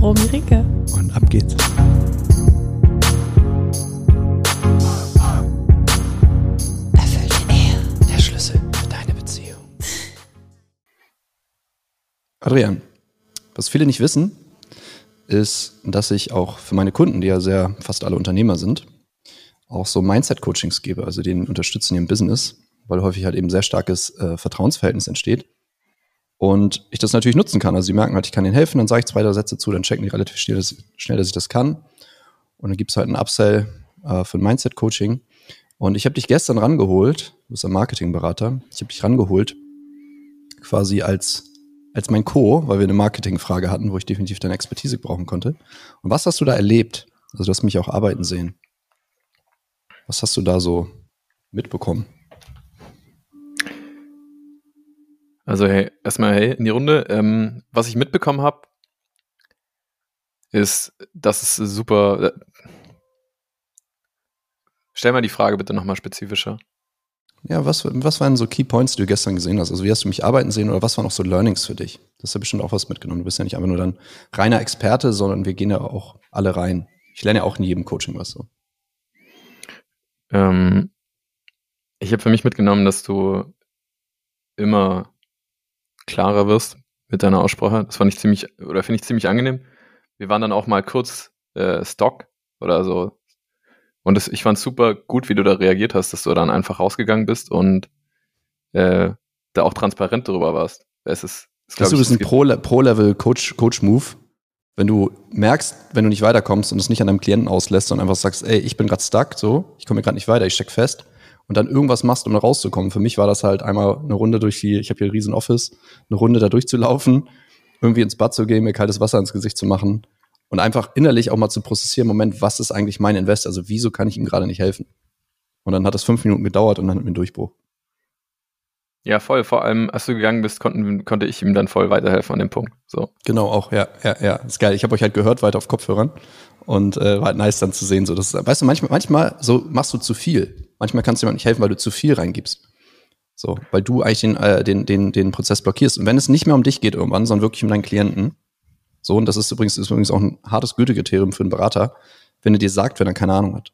Romy Ricke. Und ab geht's. Erfüllte Ehe, der Schlüssel für deine Beziehung. Adrian, was viele nicht wissen, ist, dass ich auch für meine Kunden, die ja sehr fast alle Unternehmer sind, auch so Mindset-Coachings gebe, also denen unterstützen im Business, weil häufig halt eben sehr starkes äh, Vertrauensverhältnis entsteht. Und ich das natürlich nutzen kann. Also sie merken halt, ich kann ihnen helfen, dann sage ich zwei, drei Sätze zu, dann checken die relativ schnell, dass, schnell, dass ich das kann. Und dann gibt es halt einen Upsell äh, für ein Mindset-Coaching. Und ich habe dich gestern rangeholt, du bist ein Marketingberater, ich habe dich rangeholt, quasi als, als mein Co., weil wir eine Marketingfrage hatten, wo ich definitiv deine Expertise brauchen konnte. Und was hast du da erlebt? Also du hast mich auch arbeiten sehen. Was hast du da so mitbekommen? Also hey, erstmal hey in die Runde. Ähm, was ich mitbekommen habe, ist, dass es super. Äh, stell mal die Frage bitte nochmal spezifischer. Ja, was, was waren so Key Points, die du gestern gesehen hast? Also wie hast du mich arbeiten sehen oder was waren auch so Learnings für dich? Das ist ja bestimmt auch was mitgenommen. Du bist ja nicht einfach nur dann reiner Experte, sondern wir gehen ja auch alle rein. Ich lerne ja auch in jedem Coaching was so. Ähm, ich habe für mich mitgenommen, dass du immer klarer wirst mit deiner Aussprache. Das fand ich ziemlich, oder finde ich ziemlich angenehm. Wir waren dann auch mal kurz äh, Stock oder so. Und das, ich fand super gut, wie du da reagiert hast, dass du dann einfach rausgegangen bist und äh, da auch transparent darüber warst. Es ist, es das ist ein Pro-Level-Coach-Move, wenn du merkst, wenn du nicht weiterkommst und es nicht an deinem Klienten auslässt und einfach sagst, ey, ich bin gerade stuck, so, ich komme gerade nicht weiter, ich steck fest und dann irgendwas machst, um da rauszukommen. Für mich war das halt einmal eine Runde durch die, ich habe hier ein riesen Office, eine Runde da durchzulaufen, irgendwie ins Bad zu gehen, mir kaltes Wasser ins Gesicht zu machen und einfach innerlich auch mal zu prozessieren, Moment, was ist eigentlich mein Invest? Also wieso kann ich ihm gerade nicht helfen? Und dann hat es fünf Minuten gedauert und dann hatten wir einen Durchbruch. Ja, voll. Vor allem, als du gegangen bist, konnten, konnte ich ihm dann voll weiterhelfen an dem Punkt. So. Genau, auch, ja, ja, ja. Ist geil. Ich habe euch halt gehört weiter auf Kopfhörern und äh, war halt nice dann zu sehen. So, das, weißt du, manchmal, manchmal so machst du zu viel. Manchmal kannst du jemandem nicht helfen, weil du zu viel reingibst. So, weil du eigentlich den, äh, den, den, den Prozess blockierst. Und wenn es nicht mehr um dich geht irgendwann, sondern wirklich um deinen Klienten, so, und das ist übrigens, ist übrigens auch ein hartes Gütekriterium für einen Berater, wenn er dir sagt, wenn er keine Ahnung hat.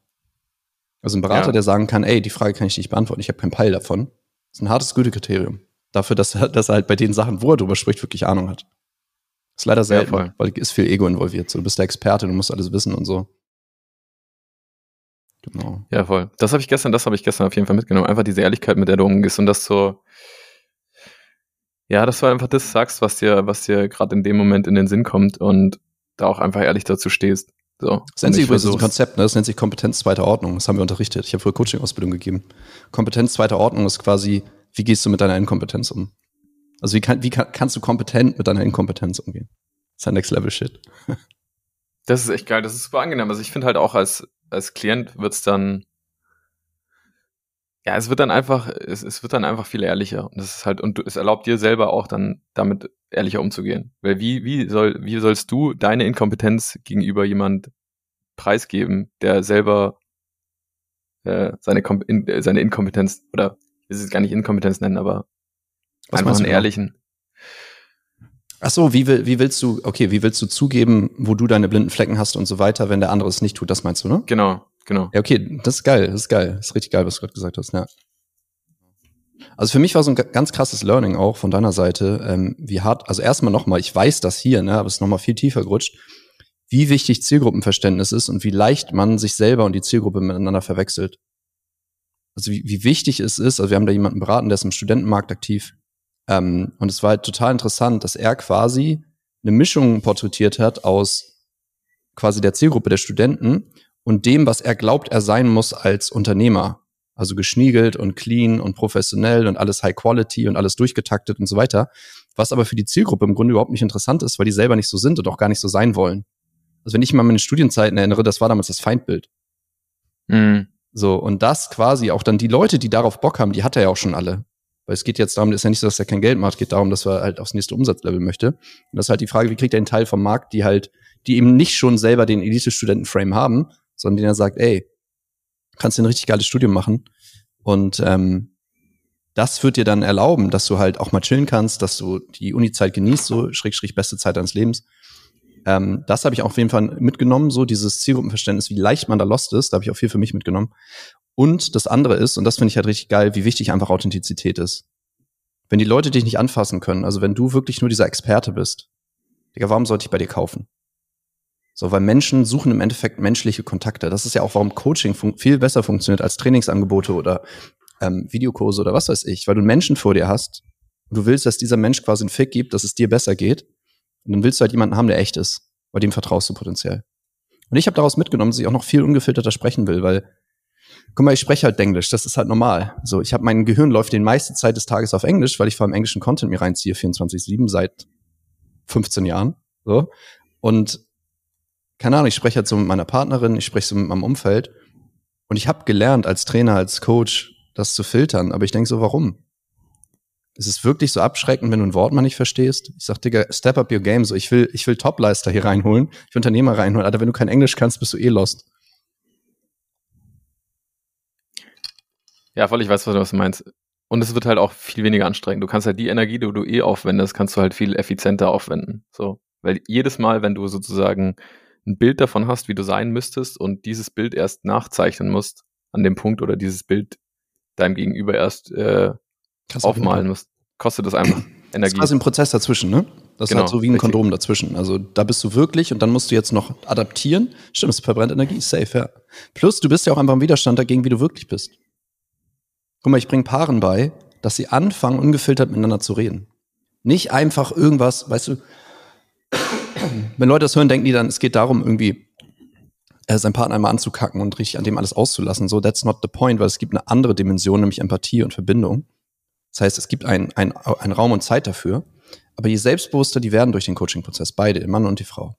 Also ein Berater, ja. der sagen kann, ey, die Frage kann ich nicht beantworten, ich habe keinen Peil davon, ist ein hartes Gütekriterium. Dafür, dass er, dass er halt bei den Sachen, wo er drüber spricht, wirklich Ahnung hat. Ist leider selten, ja, weil ist viel Ego involviert. So, du bist der Experte, du musst alles wissen und so. Genau. Ja, voll. Das habe ich gestern, das habe ich gestern auf jeden Fall mitgenommen. Einfach diese Ehrlichkeit, mit der du umgehst und das so, ja, dass du einfach das sagst, was dir, was dir gerade in dem Moment in den Sinn kommt und da auch einfach ehrlich dazu stehst. So. Das nennt sich übrigens ein Konzept, ne? das nennt sich Kompetenz zweiter Ordnung. Das haben wir unterrichtet. Ich habe früher Coaching-Ausbildung gegeben. Kompetenz zweiter Ordnung ist quasi, wie gehst du mit deiner Inkompetenz um? Also wie, kann, wie kann, kannst du kompetent mit deiner Inkompetenz umgehen? Das ist ein Next Level Shit. Das ist echt geil, das ist super angenehm. Also ich finde halt auch als, als Klient wird's dann, ja, es wird dann einfach, es, es wird dann einfach viel ehrlicher. Und das ist halt, und es erlaubt dir selber auch dann damit ehrlicher umzugehen. Weil wie, wie soll, wie sollst du deine Inkompetenz gegenüber jemand preisgeben, der selber äh, seine, Kom in, äh, seine Inkompetenz, oder ich will es gar nicht Inkompetenz nennen, aber Was einfach einen genau? ehrlichen, Ach so, wie, will, wie willst du, okay, wie willst du zugeben, wo du deine blinden Flecken hast und so weiter, wenn der andere es nicht tut? Das meinst du, ne? Genau, genau. Ja, okay, das ist geil, das ist geil. Das ist richtig geil, was du gerade gesagt hast, ja. Also für mich war so ein ganz krasses Learning auch von deiner Seite, ähm, wie hart, also erstmal nochmal, ich weiß das hier, ne, aber es ist nochmal viel tiefer gerutscht, wie wichtig Zielgruppenverständnis ist und wie leicht man sich selber und die Zielgruppe miteinander verwechselt. Also wie, wie wichtig es ist, also wir haben da jemanden beraten, der ist im Studentenmarkt aktiv, ähm, und es war halt total interessant, dass er quasi eine Mischung porträtiert hat aus quasi der Zielgruppe der Studenten und dem, was er glaubt, er sein muss als Unternehmer. Also geschniegelt und clean und professionell und alles High Quality und alles durchgetaktet und so weiter. Was aber für die Zielgruppe im Grunde überhaupt nicht interessant ist, weil die selber nicht so sind und auch gar nicht so sein wollen. Also wenn ich mal meine Studienzeiten erinnere, das war damals das Feindbild. Mhm. So, und das quasi auch dann die Leute, die darauf Bock haben, die hat er ja auch schon alle. Weil es geht jetzt darum, ist ja nicht so, dass er kein Geld macht, geht darum, dass er halt aufs nächste Umsatzlevel möchte. Und das ist halt die Frage, wie kriegt er einen Teil vom Markt, die halt, die eben nicht schon selber den Elite-Studenten-Frame haben, sondern denen er sagt, ey, kannst du ein richtig geiles Studium machen. Und ähm, das wird dir dann erlauben, dass du halt auch mal chillen kannst, dass du die Uni-Zeit genießt, so schräg, schräg beste Zeit deines Lebens. Ähm, das habe ich auch auf jeden Fall mitgenommen, so dieses Zielgruppenverständnis, wie leicht man da lost ist, da habe ich auch viel für mich mitgenommen. Und das andere ist, und das finde ich halt richtig geil, wie wichtig einfach Authentizität ist. Wenn die Leute dich nicht anfassen können, also wenn du wirklich nur dieser Experte bist, Digga, warum sollte ich bei dir kaufen? So, weil Menschen suchen im Endeffekt menschliche Kontakte. Das ist ja auch, warum Coaching viel besser funktioniert als Trainingsangebote oder ähm, Videokurse oder was weiß ich, weil du einen Menschen vor dir hast und du willst, dass dieser Mensch quasi einen Fick gibt, dass es dir besser geht. Und dann willst du halt jemanden haben, der echt ist, bei dem vertraust du potenziell. Und ich habe daraus mitgenommen, dass ich auch noch viel ungefilterter sprechen will, weil guck mal, ich spreche halt Englisch, das ist halt normal. So, ich habe mein Gehirn läuft die meiste Zeit des Tages auf Englisch, weil ich vor allem englischen Content mir reinziehe, 24/7 seit 15 Jahren. So. Und keine Ahnung, ich spreche halt so mit meiner Partnerin, ich spreche so mit meinem Umfeld. Und ich habe gelernt als Trainer, als Coach, das zu filtern. Aber ich denke so, warum? Ist es wirklich so abschreckend, wenn du ein Wort mal nicht verstehst? Ich sag, Digga, step up your game. So, ich will, ich will Topleister hier reinholen. Ich will Unternehmer reinholen. Alter, wenn du kein Englisch kannst, bist du eh lost. Ja, voll, ich weiß, was du meinst. Und es wird halt auch viel weniger anstrengend. Du kannst halt die Energie, die du eh aufwendest, kannst du halt viel effizienter aufwenden. So. Weil jedes Mal, wenn du sozusagen ein Bild davon hast, wie du sein müsstest und dieses Bild erst nachzeichnen musst an dem Punkt oder dieses Bild deinem Gegenüber erst äh, aufmalen musst, kostet das einfach Energie. Das ist quasi ein Prozess dazwischen, ne? Das genau, ist halt so wie ein richtig. Kondom dazwischen. Also da bist du wirklich und dann musst du jetzt noch adaptieren. Stimmt, es verbrennt Energie, safe, ja. Plus, du bist ja auch einfach im Widerstand dagegen, wie du wirklich bist. Guck mal, ich bringe Paaren bei, dass sie anfangen, ungefiltert miteinander zu reden. Nicht einfach irgendwas, weißt du, wenn Leute das hören, denken die dann, es geht darum, irgendwie äh, seinen Partner einmal anzukacken und richtig an dem alles auszulassen. So, that's not the point, weil es gibt eine andere Dimension, nämlich Empathie und Verbindung. Das heißt, es gibt einen ein Raum und Zeit dafür. Aber je selbstbewusster die werden durch den Coaching-Prozess, beide, der Mann und die Frau,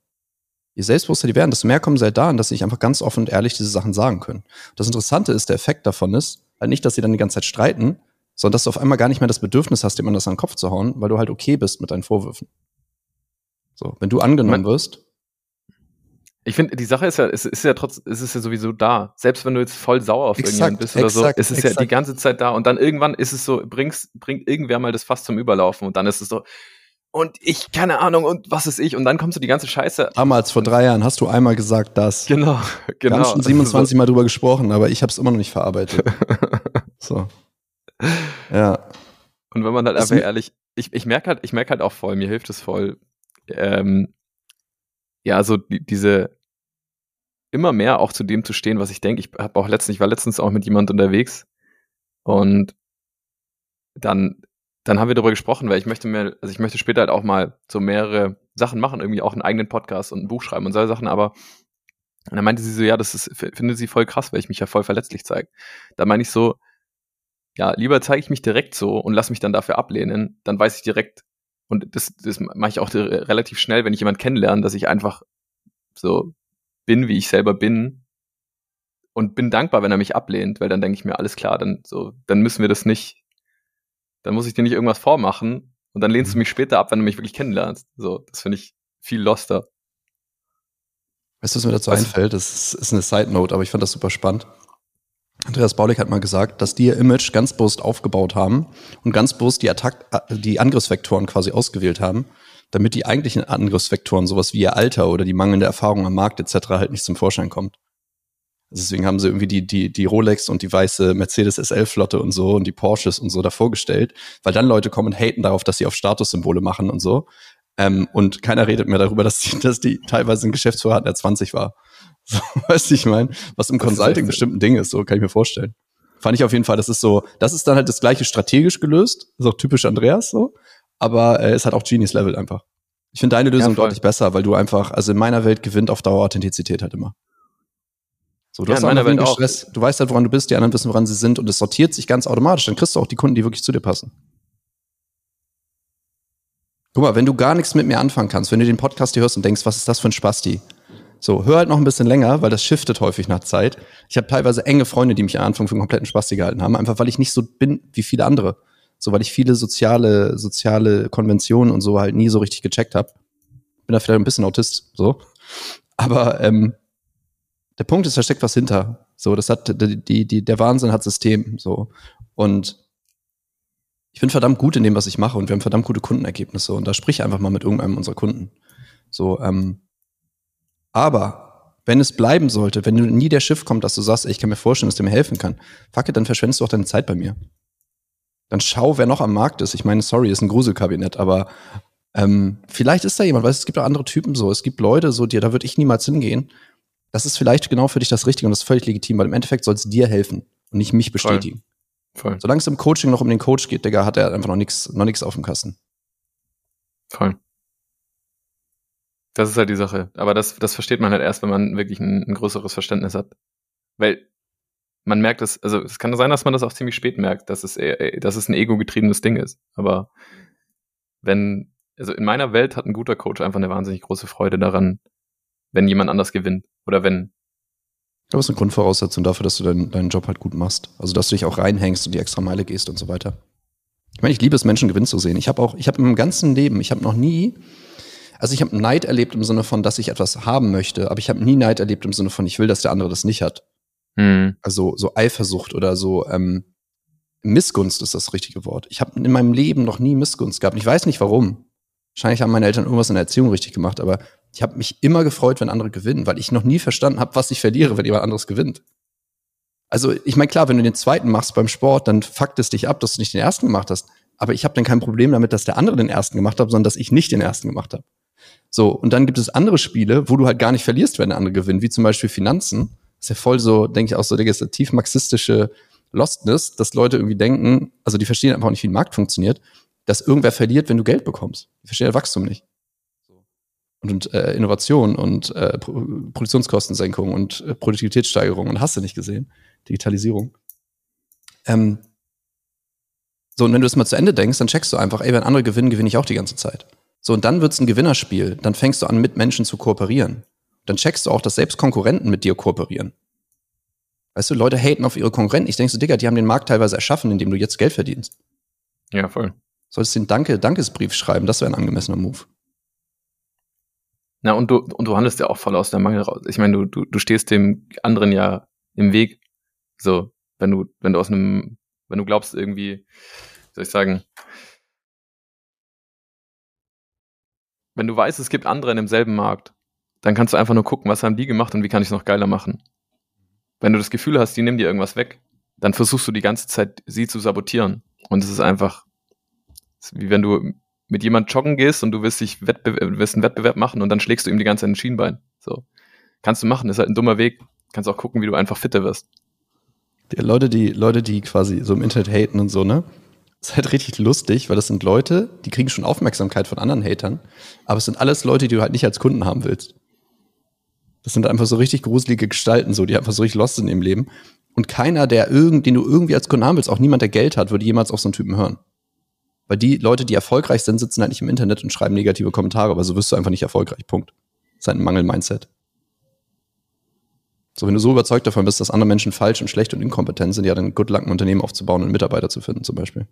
je selbstbewusster die werden, desto mehr kommen sie halt daran, dass sie sich einfach ganz offen und ehrlich diese Sachen sagen können. Das Interessante ist, der Effekt davon ist, halt nicht, dass sie dann die ganze Zeit streiten, sondern dass du auf einmal gar nicht mehr das Bedürfnis hast, jemand das an den Kopf zu hauen, weil du halt okay bist mit deinen Vorwürfen. So, wenn du angenommen wirst. Ich finde, die Sache ist ja, es ist ja trotz, es ist ja sowieso da. Selbst wenn du jetzt voll sauer auf exakt, irgendjemanden bist oder exakt, so, es ist exakt. ja die ganze Zeit da. Und dann irgendwann ist es so, bringst, bringt irgendwer mal das Fass zum Überlaufen und dann ist es so, und ich, keine Ahnung, und was ist ich? Und dann kommst du die ganze Scheiße. Damals, vor drei Jahren, hast du einmal gesagt das. Genau, genau. Wir haben schon 27 so. Mal drüber gesprochen, aber ich habe es immer noch nicht verarbeitet. so. Ja. Und wenn man halt einfach ehrlich, ich, ich merke halt, ich merke halt auch voll, mir hilft es voll, ähm, ja, so die, diese immer mehr auch zu dem zu stehen, was ich denke. Ich habe auch letztens, ich war letztens auch mit jemand unterwegs und dann, dann haben wir darüber gesprochen, weil ich möchte mir, also ich möchte später halt auch mal so mehrere Sachen machen, irgendwie auch einen eigenen Podcast und ein Buch schreiben und solche Sachen, aber und dann meinte sie so, ja, das ist, findet sie voll krass, weil ich mich ja voll verletzlich zeige. Da meine ich so, ja, lieber zeige ich mich direkt so und lass mich dann dafür ablehnen, dann weiß ich direkt, und das, das mache ich auch relativ schnell, wenn ich jemanden kennenlerne, dass ich einfach so bin, wie ich selber bin und bin dankbar, wenn er mich ablehnt, weil dann denke ich mir, alles klar, dann so, dann müssen wir das nicht, dann muss ich dir nicht irgendwas vormachen und dann lehnst du mhm. mich später ab, wenn du mich wirklich kennenlernst. So, das finde ich viel loster. Weißt du, was mir dazu was? einfällt? Das ist eine Side Note, aber ich fand das super spannend. Andreas Baulig hat mal gesagt, dass die ihr Image ganz bewusst aufgebaut haben und ganz bewusst die, Attack äh, die Angriffsvektoren quasi ausgewählt haben, damit die eigentlichen Angriffsvektoren, sowas wie ihr Alter oder die mangelnde Erfahrung am Markt etc. halt nicht zum Vorschein kommt. Also deswegen haben sie irgendwie die, die, die Rolex und die weiße Mercedes SL-Flotte und so und die Porsches und so davor gestellt, weil dann Leute kommen und haten darauf, dass sie auf Statussymbole machen und so. Ähm, und keiner redet mehr darüber, dass die, dass die teilweise ein Geschäftsführer hatten, der 20 war. So, weißt du, ich meine, was im Consulting bestimmt ein Ding ist, so kann ich mir vorstellen. Fand ich auf jeden Fall, das ist so, das ist dann halt das gleiche strategisch gelöst, ist auch typisch Andreas so, aber äh, es hat auch Genius Level einfach. Ich finde deine Lösung ja, deutlich besser, weil du einfach, also in meiner Welt gewinnt auf Dauer Authentizität halt immer. So, du ja, hast in meiner Welt auch. Stress, du weißt halt, woran du bist, die anderen wissen, woran sie sind und es sortiert sich ganz automatisch. Dann kriegst du auch die Kunden, die wirklich zu dir passen. Guck mal, wenn du gar nichts mit mir anfangen kannst, wenn du den Podcast hier hörst und denkst, was ist das für ein Spasti? So, hör halt noch ein bisschen länger, weil das shiftet häufig nach Zeit. Ich habe teilweise enge Freunde, die mich am Anfang für einen kompletten Spasti gehalten haben, einfach weil ich nicht so bin wie viele andere. So, weil ich viele soziale, soziale Konventionen und so halt nie so richtig gecheckt habe. Bin da vielleicht ein bisschen Autist, so. Aber ähm, der Punkt ist, da steckt was hinter. So, das hat die, die, der Wahnsinn hat System. So. Und ich bin verdammt gut in dem, was ich mache und wir haben verdammt gute Kundenergebnisse und da sprich einfach mal mit irgendeinem unserer Kunden. So, ähm, aber wenn es bleiben sollte, wenn du nie der Schiff kommt, dass du sagst, ey, ich kann mir vorstellen, dass der mir helfen kann, fuck it, dann verschwendest du auch deine Zeit bei mir. Dann schau, wer noch am Markt ist. Ich meine, sorry, ist ein Gruselkabinett, aber ähm, vielleicht ist da jemand, weil es gibt auch andere Typen so. Es gibt Leute so, die, da würde ich niemals hingehen. Das ist vielleicht genau für dich das Richtige und das ist völlig legitim, weil im Endeffekt soll es dir helfen und nicht mich bestätigen. Voll. Voll. Solange es im Coaching noch um den Coach geht, Digga, hat er einfach noch nichts noch nix auf dem Kasten. Voll. Das ist halt die Sache. Aber das, das versteht man halt erst, wenn man wirklich ein, ein größeres Verständnis hat. Weil man merkt es, also es kann sein, dass man das auch ziemlich spät merkt, dass es, eher, dass es ein ego-getriebenes Ding ist. Aber wenn, also in meiner Welt hat ein guter Coach einfach eine wahnsinnig große Freude daran, wenn jemand anders gewinnt. Oder wenn aber es ist eine Grundvoraussetzung dafür, dass du deinen, deinen Job halt gut machst. Also, dass du dich auch reinhängst und die extra Meile gehst und so weiter. Ich meine, ich liebe es, Menschen gewinnen zu sehen. Ich habe auch, ich habe im ganzen Leben, ich habe noch nie, also ich habe Neid erlebt im Sinne von, dass ich etwas haben möchte, aber ich habe nie Neid erlebt im Sinne von, ich will, dass der andere das nicht hat. Mhm. Also so Eifersucht oder so ähm, Missgunst ist das richtige Wort. Ich habe in meinem Leben noch nie Missgunst gehabt. Ich weiß nicht warum. Wahrscheinlich haben meine Eltern irgendwas in der Erziehung richtig gemacht, aber ich habe mich immer gefreut, wenn andere gewinnen, weil ich noch nie verstanden habe, was ich verliere, wenn jemand anderes gewinnt. Also ich meine, klar, wenn du den zweiten machst beim Sport, dann fuckt es dich ab, dass du nicht den ersten gemacht hast. Aber ich habe dann kein Problem damit, dass der andere den ersten gemacht hat, sondern dass ich nicht den ersten gemacht habe. So, und dann gibt es andere Spiele, wo du halt gar nicht verlierst, wenn der andere gewinnt, wie zum Beispiel Finanzen. Ist ja voll so, denke ich, auch so tief marxistische Lostness, dass Leute irgendwie denken, also die verstehen einfach nicht, wie ein Markt funktioniert, dass irgendwer verliert, wenn du Geld bekommst. Die verstehen ja Wachstum nicht und äh, Innovation und äh, Pro Produktionskostensenkung und äh, Produktivitätssteigerung und hast du nicht gesehen, Digitalisierung. Ähm, so, und wenn du das mal zu Ende denkst, dann checkst du einfach, ey, wenn andere gewinnen, gewinne ich auch die ganze Zeit. So, und dann wird's ein Gewinnerspiel. Dann fängst du an, mit Menschen zu kooperieren. Dann checkst du auch, dass selbst Konkurrenten mit dir kooperieren. Weißt du, Leute haten auf ihre Konkurrenten. Ich denke so, Digga, die haben den Markt teilweise erschaffen, indem du jetzt Geld verdienst. Ja, voll. Solltest den Danke, Dankesbrief schreiben, das wäre ein angemessener Move. Na, und du, und du handelst ja auch voll aus der Mangel raus. Ich meine, du, du, du stehst dem anderen ja im Weg. So, wenn du, wenn du aus einem, wenn du glaubst, irgendwie, soll ich sagen, wenn du weißt, es gibt andere in demselben Markt, dann kannst du einfach nur gucken, was haben die gemacht und wie kann ich es noch geiler machen. Wenn du das Gefühl hast, die nehmen dir irgendwas weg, dann versuchst du die ganze Zeit, sie zu sabotieren. Und es ist einfach, wie wenn du mit jemand joggen gehst und du willst dich Wettbe willst einen Wettbewerb machen und dann schlägst du ihm die ganze Zeit ein Schienbein. So. Kannst du machen, ist halt ein dummer Weg. Kannst auch gucken, wie du einfach fitter wirst. Die Leute, die, Leute, die quasi so im Internet haten und so, ne? ist halt richtig lustig, weil das sind Leute, die kriegen schon Aufmerksamkeit von anderen Hatern, aber es sind alles Leute, die du halt nicht als Kunden haben willst. Das sind einfach so richtig gruselige Gestalten, so, die einfach so richtig lost sind im Leben. Und keiner, der irgend, den du irgendwie als Kunden willst, auch niemand, der Geld hat, würde jemals auf so einen Typen hören. Weil die Leute, die erfolgreich sind, sitzen halt nicht im Internet und schreiben negative Kommentare, weil so wirst du einfach nicht erfolgreich. Punkt. Das ist halt ein Mangel-Mindset. So, wenn du so überzeugt davon bist, dass andere Menschen falsch und schlecht und inkompetent sind, ja, dann good luck, ein Unternehmen aufzubauen und Mitarbeiter zu finden, zum Beispiel.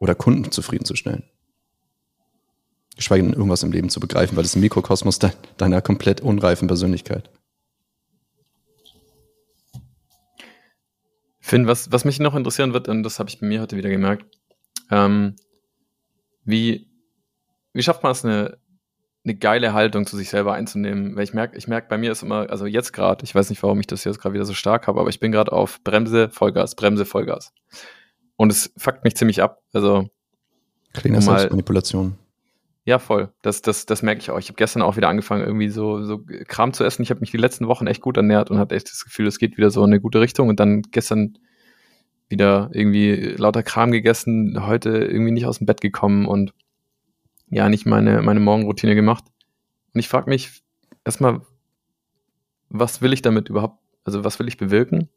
Oder Kunden zufriedenzustellen. Geschweige denn irgendwas im Leben zu begreifen, weil das ein Mikrokosmos de deiner komplett unreifen Persönlichkeit. Finn, was, was mich noch interessieren wird, und das habe ich bei mir heute wieder gemerkt, ähm, wie, wie schafft man es, eine, eine geile Haltung zu sich selber einzunehmen? Weil ich merke, ich merke, bei mir ist immer, also jetzt gerade, ich weiß nicht, warum ich das jetzt gerade wieder so stark habe, aber ich bin gerade auf Bremse, Vollgas, Bremse, Vollgas. Und es fuckt mich ziemlich ab. Also Kleine Selbstmanipulation. Ja, voll. Das, das, das merke ich auch. Ich habe gestern auch wieder angefangen, irgendwie so, so Kram zu essen. Ich habe mich die letzten Wochen echt gut ernährt und hatte echt das Gefühl, es geht wieder so in eine gute Richtung. Und dann gestern wieder irgendwie lauter Kram gegessen, heute irgendwie nicht aus dem Bett gekommen und ja, nicht meine, meine Morgenroutine gemacht. Und ich frage mich erstmal, was will ich damit überhaupt, also was will ich bewirken?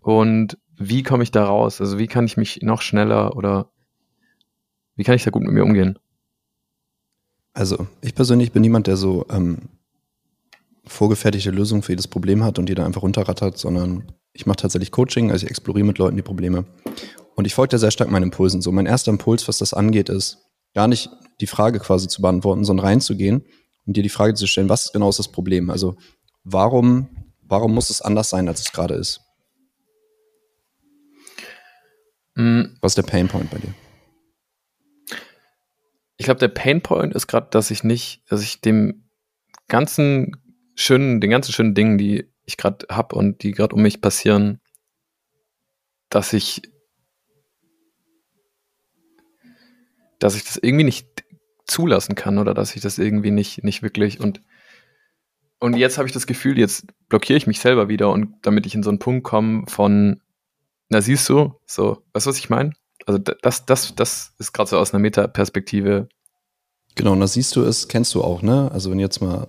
Und wie komme ich da raus? Also wie kann ich mich noch schneller oder wie kann ich da gut mit mir umgehen? Also ich persönlich bin niemand, der so ähm, vorgefertigte Lösung für jedes Problem hat und die dann einfach runterrattert, sondern ich mache tatsächlich Coaching, also ich exploriere mit Leuten die Probleme. Und ich folge da sehr stark meinen Impulsen. So, mein erster Impuls, was das angeht, ist gar nicht die Frage quasi zu beantworten, sondern reinzugehen und dir die Frage zu stellen, was genau ist das Problem? Also, warum, warum muss es anders sein, als es gerade ist? Mm, Was ist der Painpoint bei dir? Ich glaube, der Painpoint ist gerade, dass ich nicht, dass ich dem ganzen schönen, den ganzen schönen Dingen, die ich gerade hab und die gerade um mich passieren, dass ich, dass ich das irgendwie nicht zulassen kann oder dass ich das irgendwie nicht, nicht wirklich und und jetzt habe ich das Gefühl, jetzt blockiere ich mich selber wieder und damit ich in so einen Punkt komme von, na siehst du, so, weißt du, was ich meine? Also das, das, das ist gerade so aus einer Metaperspektive. Genau, und da siehst du es, kennst du auch, ne? Also wenn du jetzt mal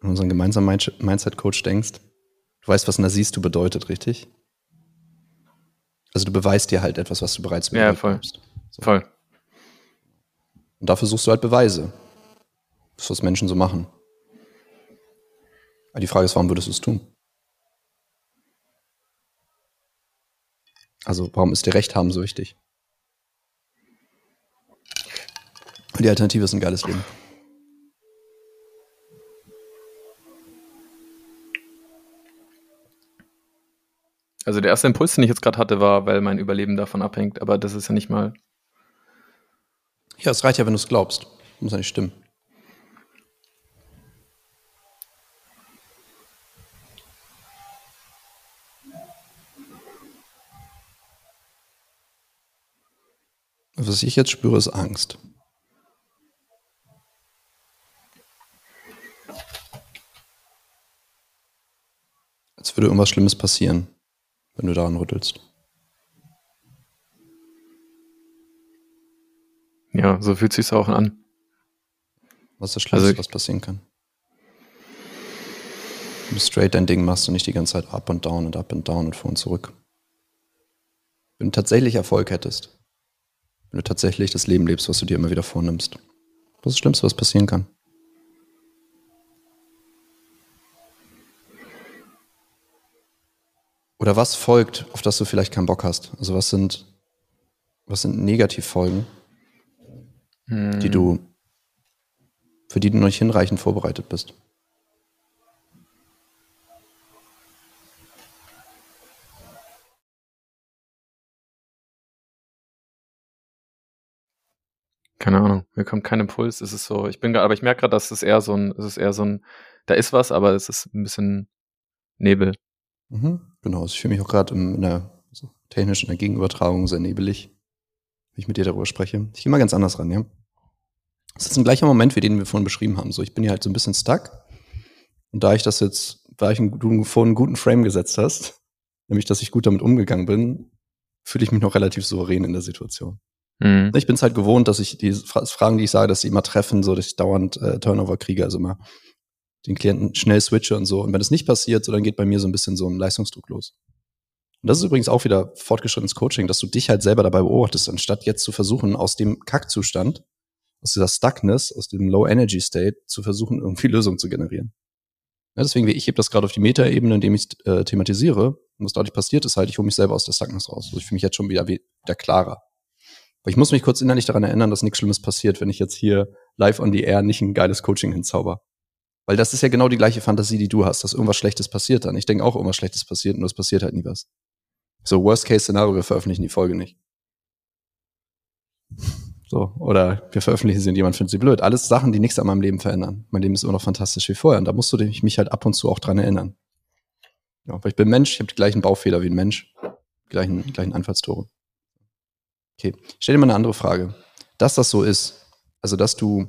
an unseren gemeinsamen Mind- Mindset-Coach denkst, du weißt, was na siehst du bedeutet, richtig? Also du beweist dir halt etwas, was du bereits Ja, bewegt voll. hast. So. Voll. Und dafür suchst du halt Beweise. Das ist, was Menschen so machen. Aber die Frage ist, warum würdest du es tun? Also, warum ist dir Recht haben so wichtig? Und die Alternative ist ein geiles Leben. Also der erste Impuls, den ich jetzt gerade hatte, war, weil mein Überleben davon abhängt, aber das ist ja nicht mal. Ja, es reicht ja, wenn du es glaubst. Muss ja nicht stimmen. Was ich jetzt spüre, ist Angst. Als würde irgendwas Schlimmes passieren, wenn du daran rüttelst. Ja, so fühlt sich auch an. Was ist das Schlimmste, Also- was passieren kann? Wenn du straight dein Ding machst und nicht die ganze Zeit up und down und up und down und vor und zurück. Wenn du tatsächlich Erfolg hättest, wenn du tatsächlich das Leben lebst, was du dir immer wieder vornimmst, was ist das Schlimmste, was passieren kann? Oder was folgt, auf das du vielleicht keinen Bock hast? Also was sind, was sind Negativfolgen, Hm. die du, für die du noch nicht hinreichend vorbereitet bist? Keine Ahnung, mir kommt kein Impuls. Es ist so, ich bin gerade, aber ich merke gerade, dass es eher so ein, es ist eher so ein, da ist was, aber es ist ein bisschen Nebel. Mhm, genau, also ich fühle mich auch gerade in der so, technischen in der Gegenübertragung sehr nebelig, wenn ich mit dir darüber spreche. Ich gehe mal ganz anders ran, ja. Es ist ein gleicher Moment, wie den wir vorhin beschrieben haben. So, ich bin hier halt so ein bisschen stuck. Und da ich das jetzt, da ich einen, du vorhin einen guten Frame gesetzt hast, nämlich, dass ich gut damit umgegangen bin, fühle ich mich noch relativ souverän in der Situation. Hm. Ich bin es halt gewohnt, dass ich die Fra- Fragen, die ich sage, dass sie immer treffen, so dass ich dauernd äh, Turnover kriege, also immer den Klienten schnell switche und so. Und wenn es nicht passiert, so dann geht bei mir so ein bisschen so ein Leistungsdruck los. Und das ist übrigens auch wieder fortgeschrittenes Coaching, dass du dich halt selber dabei beobachtest, anstatt jetzt zu versuchen, aus dem Kackzustand, aus dieser Stuckness, aus dem Low Energy State, zu versuchen, irgendwie Lösungen zu generieren. Ja, deswegen, ich hebe das gerade auf die Metaebene, indem ich äh, thematisiere. Und was dadurch passiert, ist halt, ich hole mich selber aus der Stuckness raus. Also ich fühle mich jetzt schon wieder, wie- wieder klarer. Aber ich muss mich kurz innerlich daran erinnern, dass nichts Schlimmes passiert, wenn ich jetzt hier live on the air nicht ein geiles Coaching hinzauber. Weil das ist ja genau die gleiche Fantasie, die du hast, dass irgendwas Schlechtes passiert dann. Ich denke auch, irgendwas Schlechtes passiert, nur es passiert halt nie was. So, Worst-Case-Szenario, wir veröffentlichen die Folge nicht. So, oder wir veröffentlichen sie und jemand findet sie blöd. Alles Sachen, die nichts an meinem Leben verändern. Mein Leben ist immer noch fantastisch wie vorher. Und da musst du mich halt ab und zu auch dran erinnern. Ja, weil ich bin Mensch, ich habe die gleichen Baufehler wie ein Mensch. Die gleichen, die gleichen Einfallstore. Okay, ich stell dir mal eine andere Frage. Dass das so ist, also dass du,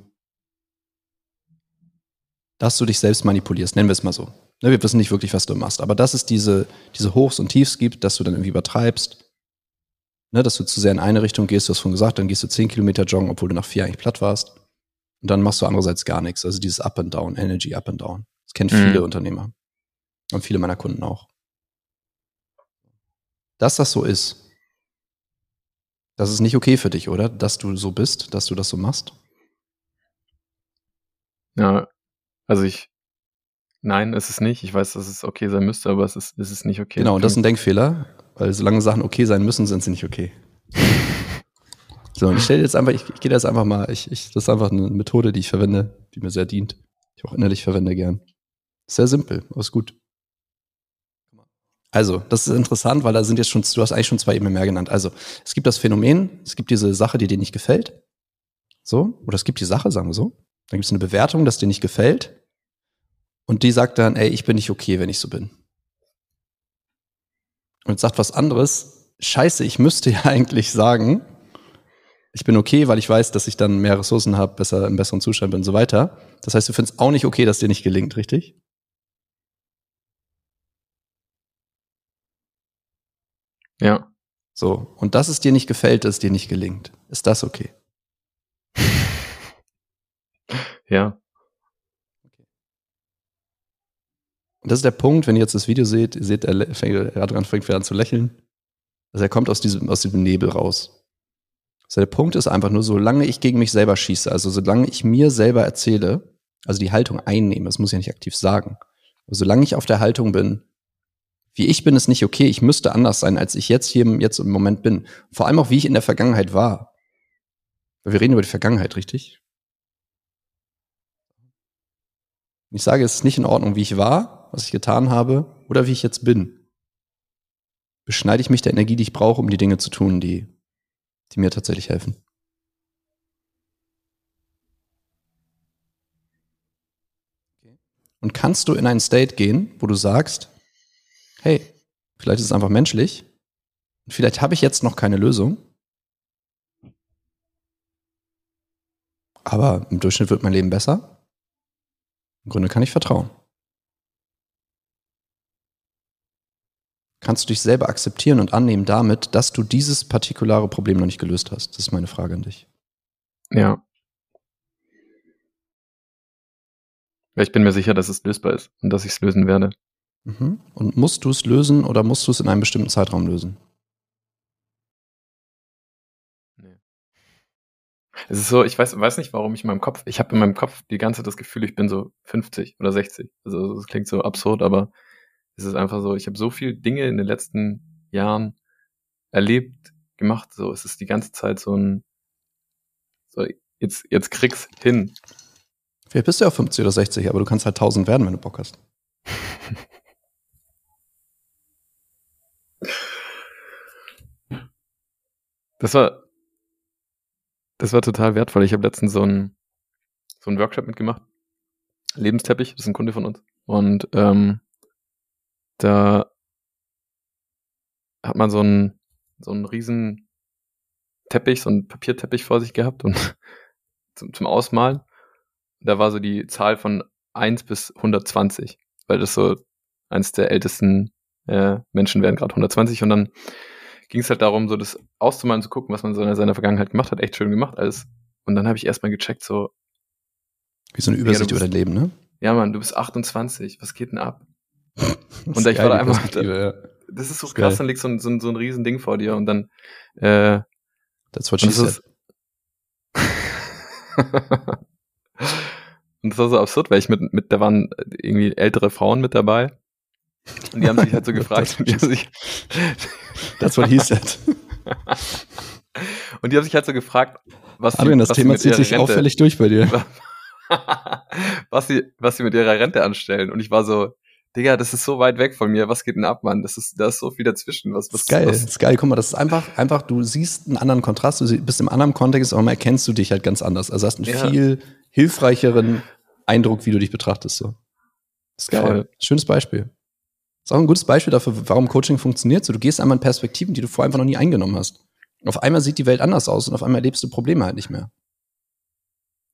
dass du dich selbst manipulierst, nennen wir es mal so. Ne, wir wissen nicht wirklich, was du machst, aber dass es diese, diese Hochs und Tiefs gibt, dass du dann irgendwie übertreibst, ne, dass du zu sehr in eine Richtung gehst, du hast schon gesagt, dann gehst du 10 Kilometer joggen, obwohl du nach vier eigentlich platt warst. Und dann machst du andererseits gar nichts. Also dieses Up and Down, Energy Up and Down. Das kennen Mhm. viele Unternehmer. Und viele meiner Kunden auch. Dass das so ist, das ist nicht okay für dich, oder? Dass du so bist, dass du das so machst. Ja, also ich nein, es ist nicht. Ich weiß, dass es okay sein müsste, aber es ist, es ist nicht okay. Genau, und das ist ein Denkfehler, weil solange Sachen okay sein müssen, sind sie nicht okay. so, und ich stelle jetzt einfach, ich, ich gehe jetzt einfach mal, ich, ich, das ist einfach eine Methode, die ich verwende, die mir sehr dient, die ich auch innerlich verwende gern. Sehr simpel, aber ist gut. Also, das ist interessant, weil da sind jetzt schon, du hast eigentlich schon zwei Ebenen mehr genannt. Also, es gibt das Phänomen, es gibt diese Sache, die dir nicht gefällt. So, oder es gibt die Sache, sagen wir so. Dann gibt es eine Bewertung, dass dir nicht gefällt. Und die sagt dann, ey, ich bin nicht okay, wenn ich so bin. Und sagt was anderes, scheiße, ich müsste ja eigentlich sagen, ich bin okay, weil ich weiß, dass ich dann mehr Ressourcen habe, besser im besseren Zustand bin und so weiter. Das heißt, du findest auch nicht okay, dass dir nicht gelingt, richtig? Ja. So. Und dass es dir nicht gefällt, dass es dir nicht gelingt. Ist das okay? Ja. Das ist der Punkt, wenn ihr jetzt das Video seht, ihr seht, er fängt, Adrian fängt wieder an zu lächeln. Also er kommt aus diesem, aus diesem Nebel raus. Also der Punkt ist einfach nur, solange ich gegen mich selber schieße, also solange ich mir selber erzähle, also die Haltung einnehme, das muss ich ja nicht aktiv sagen, aber solange ich auf der Haltung bin, wie ich bin, ist nicht okay. Ich müsste anders sein, als ich jetzt hier jetzt im Moment bin. Vor allem auch, wie ich in der Vergangenheit war. Weil wir reden über die Vergangenheit, richtig? Ich sage, es ist nicht in Ordnung, wie ich war, was ich getan habe oder wie ich jetzt bin. Beschneide ich mich der Energie, die ich brauche, um die Dinge zu tun, die, die mir tatsächlich helfen. Und kannst du in einen State gehen, wo du sagst, hey, vielleicht ist es einfach menschlich. Vielleicht habe ich jetzt noch keine Lösung. Aber im Durchschnitt wird mein Leben besser. Im Grunde kann ich vertrauen. Kannst du dich selber akzeptieren und annehmen damit, dass du dieses partikulare Problem noch nicht gelöst hast? Das ist meine Frage an dich. Ja. Ich bin mir sicher, dass es lösbar ist und dass ich es lösen werde. Mhm. Und musst du es lösen oder musst du es in einem bestimmten Zeitraum lösen? Es ist so, ich weiß, weiß nicht, warum ich in meinem Kopf, ich habe in meinem Kopf die ganze Zeit das Gefühl, ich bin so 50 oder 60. Also das klingt so absurd, aber es ist einfach so, ich habe so viele Dinge in den letzten Jahren erlebt, gemacht. So, es ist die ganze Zeit so ein, so, jetzt, jetzt krieg's hin. Vielleicht bist du ja auch 50 oder 60, aber du kannst halt 1000 werden, wenn du Bock hast. Das war, das war total wertvoll. Ich habe letztens so einen so Workshop mitgemacht. Lebensteppich, das ist ein Kunde von uns. Und ähm, da hat man so einen, so einen riesen Teppich, so einen Papierteppich vor sich gehabt und zum, zum Ausmalen. Da war so die Zahl von 1 bis 120, weil das so eins der ältesten äh, Menschen werden, gerade 120. Und dann ging es halt darum, so das auszumalen, zu gucken, was man so in seiner Vergangenheit gemacht hat. Echt schön gemacht alles. Und dann habe ich erstmal gecheckt, so. Wie so eine Übersicht ja, bist, über dein Leben, ne? Ja, Mann, du bist 28. Was geht denn ab? und ich war da einfach. Da, ja. Das ist so das krass, dann liegt so ein, so, ein, so ein riesen Ding vor dir und dann. Äh, That's what she said. und das war so absurd, weil ich mit, mit, da waren irgendwie ältere Frauen mit dabei. Und die haben sich halt so gefragt. und die haben sich, That's what he said. und die haben sich halt so gefragt, was Adrian, das was Thema zieht sich Rente, auffällig durch bei dir. was sie, was sie mit ihrer Rente anstellen. Und ich war so, Digga, das ist so weit weg von mir. Was geht denn ab, Mann? Das ist, da ist so viel dazwischen. Was, was, das ist geil, was? das ist geil. Guck mal, das ist einfach, einfach, du siehst einen anderen Kontrast, du bist im anderen Kontext, aber erkennst du dich halt ganz anders. Also hast einen ja. viel hilfreicheren Eindruck, wie du dich betrachtest, so. Das ist geil. Voll. Schönes Beispiel. Das ist auch ein gutes Beispiel dafür, warum Coaching funktioniert. So, du gehst einmal in Perspektiven, die du vorher einfach noch nie eingenommen hast. Auf einmal sieht die Welt anders aus und auf einmal erlebst du Probleme halt nicht mehr.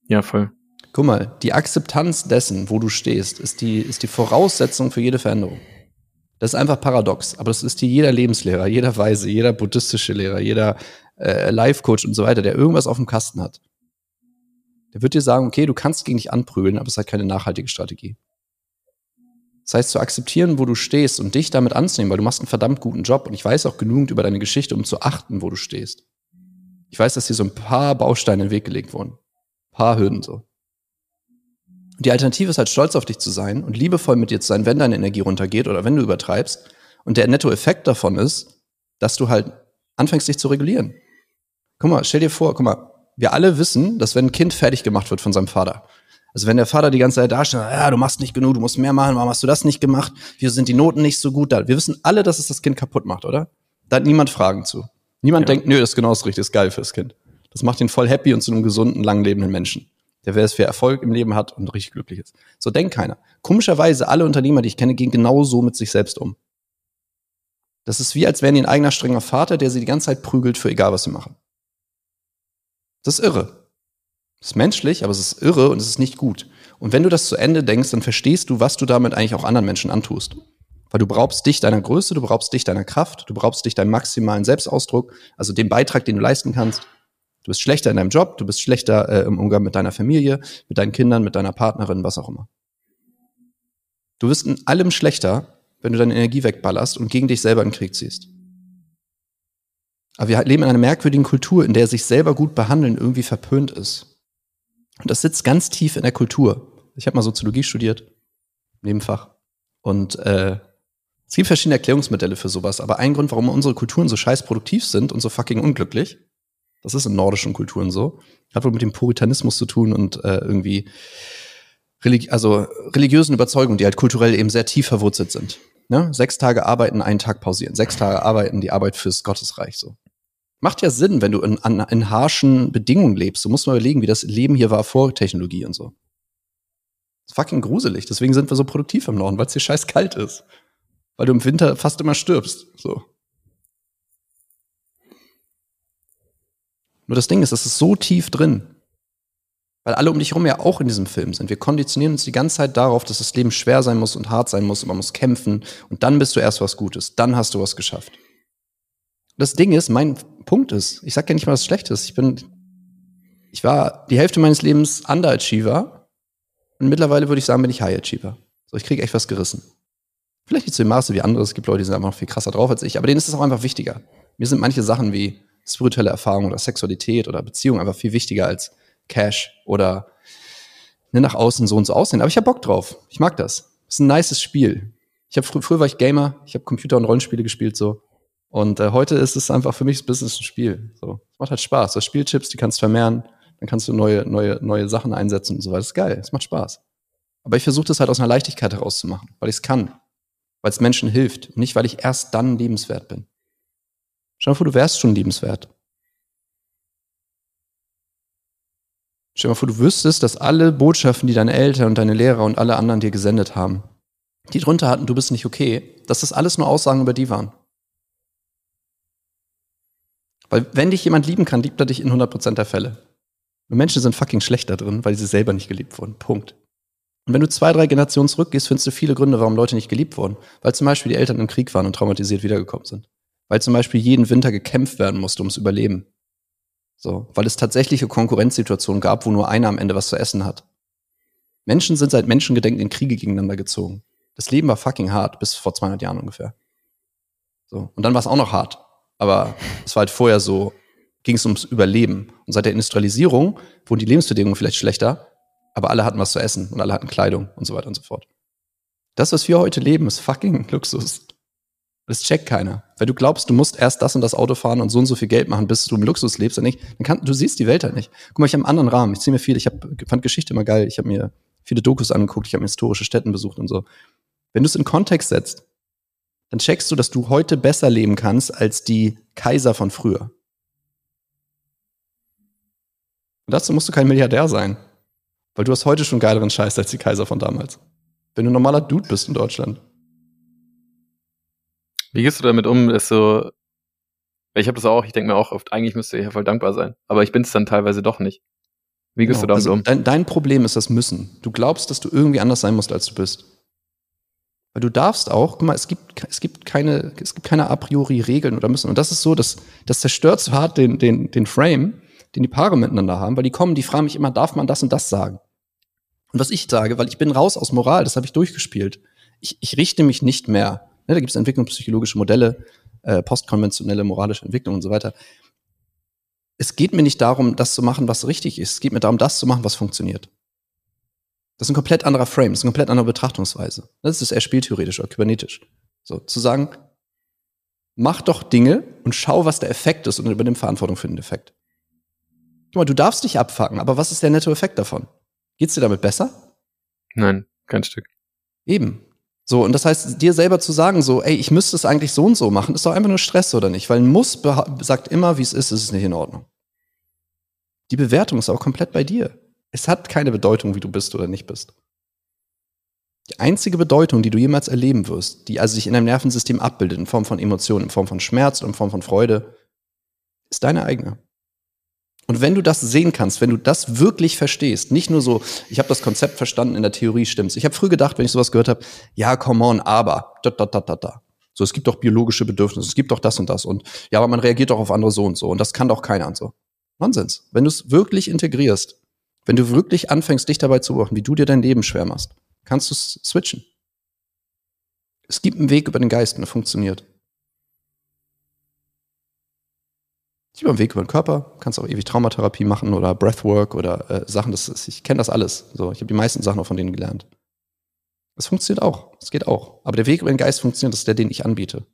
Ja, voll. Guck mal, die Akzeptanz dessen, wo du stehst, ist die, ist die Voraussetzung für jede Veränderung. Das ist einfach paradox, aber das ist dir jeder Lebenslehrer, jeder Weise, jeder buddhistische Lehrer, jeder äh, Life-Coach und so weiter, der irgendwas auf dem Kasten hat. Der wird dir sagen, okay, du kannst gegen dich anprügeln, aber es hat keine nachhaltige Strategie. Das heißt, zu akzeptieren, wo du stehst und dich damit anzunehmen, weil du machst einen verdammt guten Job und ich weiß auch genügend über deine Geschichte, um zu achten, wo du stehst. Ich weiß, dass hier so ein paar Bausteine in den Weg gelegt wurden. Ein paar Hürden so. Und die Alternative ist halt stolz auf dich zu sein und liebevoll mit dir zu sein, wenn deine Energie runtergeht oder wenn du übertreibst. Und der Nettoeffekt davon ist, dass du halt anfängst, dich zu regulieren. Guck mal, stell dir vor, guck mal, wir alle wissen, dass wenn ein Kind fertig gemacht wird von seinem Vater, also wenn der Vater die ganze Zeit da steht, ja, du machst nicht genug, du musst mehr machen, warum hast du das nicht gemacht? Wieso sind die Noten nicht so gut da? Wir wissen alle, dass es das Kind kaputt macht, oder? Da hat niemand Fragen zu. Niemand ja. denkt, nö, das ist genau das Richtige, das ist geil fürs Kind. Das macht ihn voll happy und zu einem gesunden, lang lebenden Menschen. Der wer es für Erfolg im Leben hat und richtig glücklich ist. So denkt keiner. Komischerweise, alle Unternehmer, die ich kenne, gehen genau so mit sich selbst um. Das ist wie, als wären die ein eigener strenger Vater, der sie die ganze Zeit prügelt für egal, was sie machen. Das ist irre. Ist menschlich, aber es ist irre und es ist nicht gut. Und wenn du das zu Ende denkst, dann verstehst du, was du damit eigentlich auch anderen Menschen antust. Weil du brauchst dich deiner Größe, du brauchst dich deiner Kraft, du brauchst dich deinen maximalen Selbstausdruck, also den Beitrag, den du leisten kannst. Du bist schlechter in deinem Job, du bist schlechter äh, im Umgang mit deiner Familie, mit deinen Kindern, mit deiner Partnerin, was auch immer. Du wirst in allem schlechter, wenn du deine Energie wegballerst und gegen dich selber in den Krieg ziehst. Aber wir leben in einer merkwürdigen Kultur, in der sich selber gut behandeln irgendwie verpönt ist. Und das sitzt ganz tief in der Kultur. Ich habe mal Soziologie studiert, Nebenfach. Und äh, es gibt verschiedene Erklärungsmodelle für sowas. Aber ein Grund, warum unsere Kulturen so scheiß produktiv sind und so fucking unglücklich, das ist in nordischen Kulturen so, hat wohl mit dem Puritanismus zu tun und äh, irgendwie religi also religiösen Überzeugungen, die halt kulturell eben sehr tief verwurzelt sind. Ne? Sechs Tage arbeiten, einen Tag pausieren. Sechs Tage arbeiten, die Arbeit fürs Gottesreich so. Macht ja Sinn, wenn du in, an, in harschen Bedingungen lebst. Du musst mal überlegen, wie das Leben hier war vor Technologie und so. Fucking gruselig. Deswegen sind wir so produktiv im Norden, weil es hier scheiß kalt ist. Weil du im Winter fast immer stirbst. So. Nur das Ding ist, es ist so tief drin. Weil alle um dich herum ja auch in diesem Film sind. Wir konditionieren uns die ganze Zeit darauf, dass das Leben schwer sein muss und hart sein muss und man muss kämpfen. Und dann bist du erst was Gutes. Dann hast du was geschafft. Das Ding ist, mein Punkt ist, ich sag ja nicht mal was Schlechtes. Ich bin, ich war die Hälfte meines Lebens Underachiever und mittlerweile würde ich sagen, bin ich High Achiever. So, ich kriege echt was gerissen. Vielleicht nicht zu dem Maße wie andere. Es gibt Leute, die sind einfach viel krasser drauf als ich, aber denen ist es auch einfach wichtiger. Mir sind manche Sachen wie spirituelle Erfahrung oder Sexualität oder Beziehung einfach viel wichtiger als Cash oder ne, nach außen so und so aussehen. Aber ich habe Bock drauf. Ich mag das. Das ist ein nices Spiel. Ich habe fr früher war ich Gamer, ich habe Computer und Rollenspiele gespielt so. Und äh, heute ist es einfach für mich das Business ein Spiel. So, es macht halt Spaß. Du hast Spielchips, die kannst vermehren, dann kannst du neue, neue, neue Sachen einsetzen und so weiter. Das ist geil, es macht Spaß. Aber ich versuche das halt aus einer Leichtigkeit herauszumachen, weil ich es kann. Weil es Menschen hilft. Und nicht, weil ich erst dann lebenswert bin. Stell dir vor, du wärst schon liebenswert. Stell dir vor, du wüsstest, dass alle Botschaften, die deine Eltern und deine Lehrer und alle anderen dir gesendet haben, die drunter hatten, du bist nicht okay, dass das alles nur Aussagen über die waren. Weil wenn dich jemand lieben kann, liebt er dich in 100% der Fälle. Und Menschen sind fucking schlecht da drin, weil sie selber nicht geliebt wurden. Punkt. Und wenn du zwei, drei Generationen zurückgehst, findest du viele Gründe, warum Leute nicht geliebt wurden. Weil zum Beispiel die Eltern im Krieg waren und traumatisiert wiedergekommen sind. Weil zum Beispiel jeden Winter gekämpft werden musste ums Überleben. So, weil es tatsächliche Konkurrenzsituationen gab, wo nur einer am Ende was zu essen hat. Menschen sind seit Menschengedenken in Kriege gegeneinander gezogen. Das Leben war fucking hart, bis vor 200 Jahren ungefähr. So, und dann war es auch noch hart. Aber es war halt vorher so, ging es ums Überleben. Und seit der Industrialisierung wurden die Lebensbedingungen vielleicht schlechter, aber alle hatten was zu essen und alle hatten Kleidung und so weiter und so fort. Das, was wir heute leben, ist fucking Luxus. Das checkt keiner. Weil du glaubst, du musst erst das und das Auto fahren und so und so viel Geld machen, bis du im Luxus lebst, dann nicht. Dann kann, du siehst die Welt halt nicht. Guck mal, ich habe einen anderen Rahmen. Ich ziehe mir viel. Ich hab, fand Geschichte immer geil. Ich habe mir viele Dokus angeguckt. Ich habe historische Städten besucht und so. Wenn du es in Kontext setzt, dann checkst du, dass du heute besser leben kannst als die Kaiser von früher. Und dazu musst du kein Milliardär sein, weil du hast heute schon geileren Scheiß als die Kaiser von damals. Wenn du ein normaler Dude bist in Deutschland. Wie gehst du damit um, dass so, ich habe das auch, ich denke mir auch oft, eigentlich müsste ich ja voll dankbar sein, aber ich bin es dann teilweise doch nicht. Wie gehst genau. du damit also um? Dein, dein Problem ist das Müssen. Du glaubst, dass du irgendwie anders sein musst, als du bist. Weil du darfst auch, guck mal, es gibt, es gibt keine, es gibt keine a priori Regeln oder müssen. Und das ist so, dass, das zerstört so hart den, den, den Frame, den die Paare miteinander haben, weil die kommen, die fragen mich immer, darf man das und das sagen? Und was ich sage, weil ich bin raus aus Moral, das habe ich durchgespielt. Ich, ich richte mich nicht mehr. Ne, da gibt es entwicklungspsychologische Modelle, äh, postkonventionelle moralische Entwicklung und so weiter. Es geht mir nicht darum, das zu machen, was richtig ist. Es geht mir darum, das zu machen, was funktioniert. Das ist ein komplett anderer Frame, das ist eine komplett andere Betrachtungsweise. Das ist eher spieltheoretisch oder kybernetisch. So, zu sagen, mach doch Dinge und schau, was der Effekt ist und übernimm Verantwortung für den Effekt. Guck mal, du darfst dich abfacken, aber was ist der Nettoeffekt davon? Geht's dir damit besser? Nein, kein Stück. Eben. So, und das heißt, dir selber zu sagen, so, ey, ich müsste es eigentlich so und so machen, ist doch einfach nur Stress, oder nicht? Weil ein Muss sagt immer, wie es ist, ist es nicht in Ordnung. Die Bewertung ist auch komplett bei dir. Es hat keine Bedeutung, wie du bist oder nicht bist. Die einzige Bedeutung, die du jemals erleben wirst, die also sich in deinem Nervensystem abbildet, in Form von Emotionen, in Form von Schmerz in Form von Freude, ist deine eigene. Und wenn du das sehen kannst, wenn du das wirklich verstehst, nicht nur so, ich habe das Konzept verstanden, in der Theorie stimmt's. Ich habe früh gedacht, wenn ich sowas gehört habe, ja, come on, aber, da, da, da, da, da. So, es gibt doch biologische Bedürfnisse, es gibt doch das und das und ja, aber man reagiert doch auf andere so und so und das kann doch keiner und so. Nonsens. Wenn du es wirklich integrierst, wenn du wirklich anfängst, dich dabei zu beobachten, wie du dir dein Leben schwer machst, kannst du switchen. Es gibt einen Weg über den Geist und der funktioniert. Es gibt einen Weg über den Körper, kannst auch ewig Traumatherapie machen oder Breathwork oder äh, Sachen, das ist, ich kenne das alles. So, ich habe die meisten Sachen auch von denen gelernt. Es funktioniert auch, es geht auch. Aber der Weg über den Geist funktioniert, das ist der, den ich anbiete.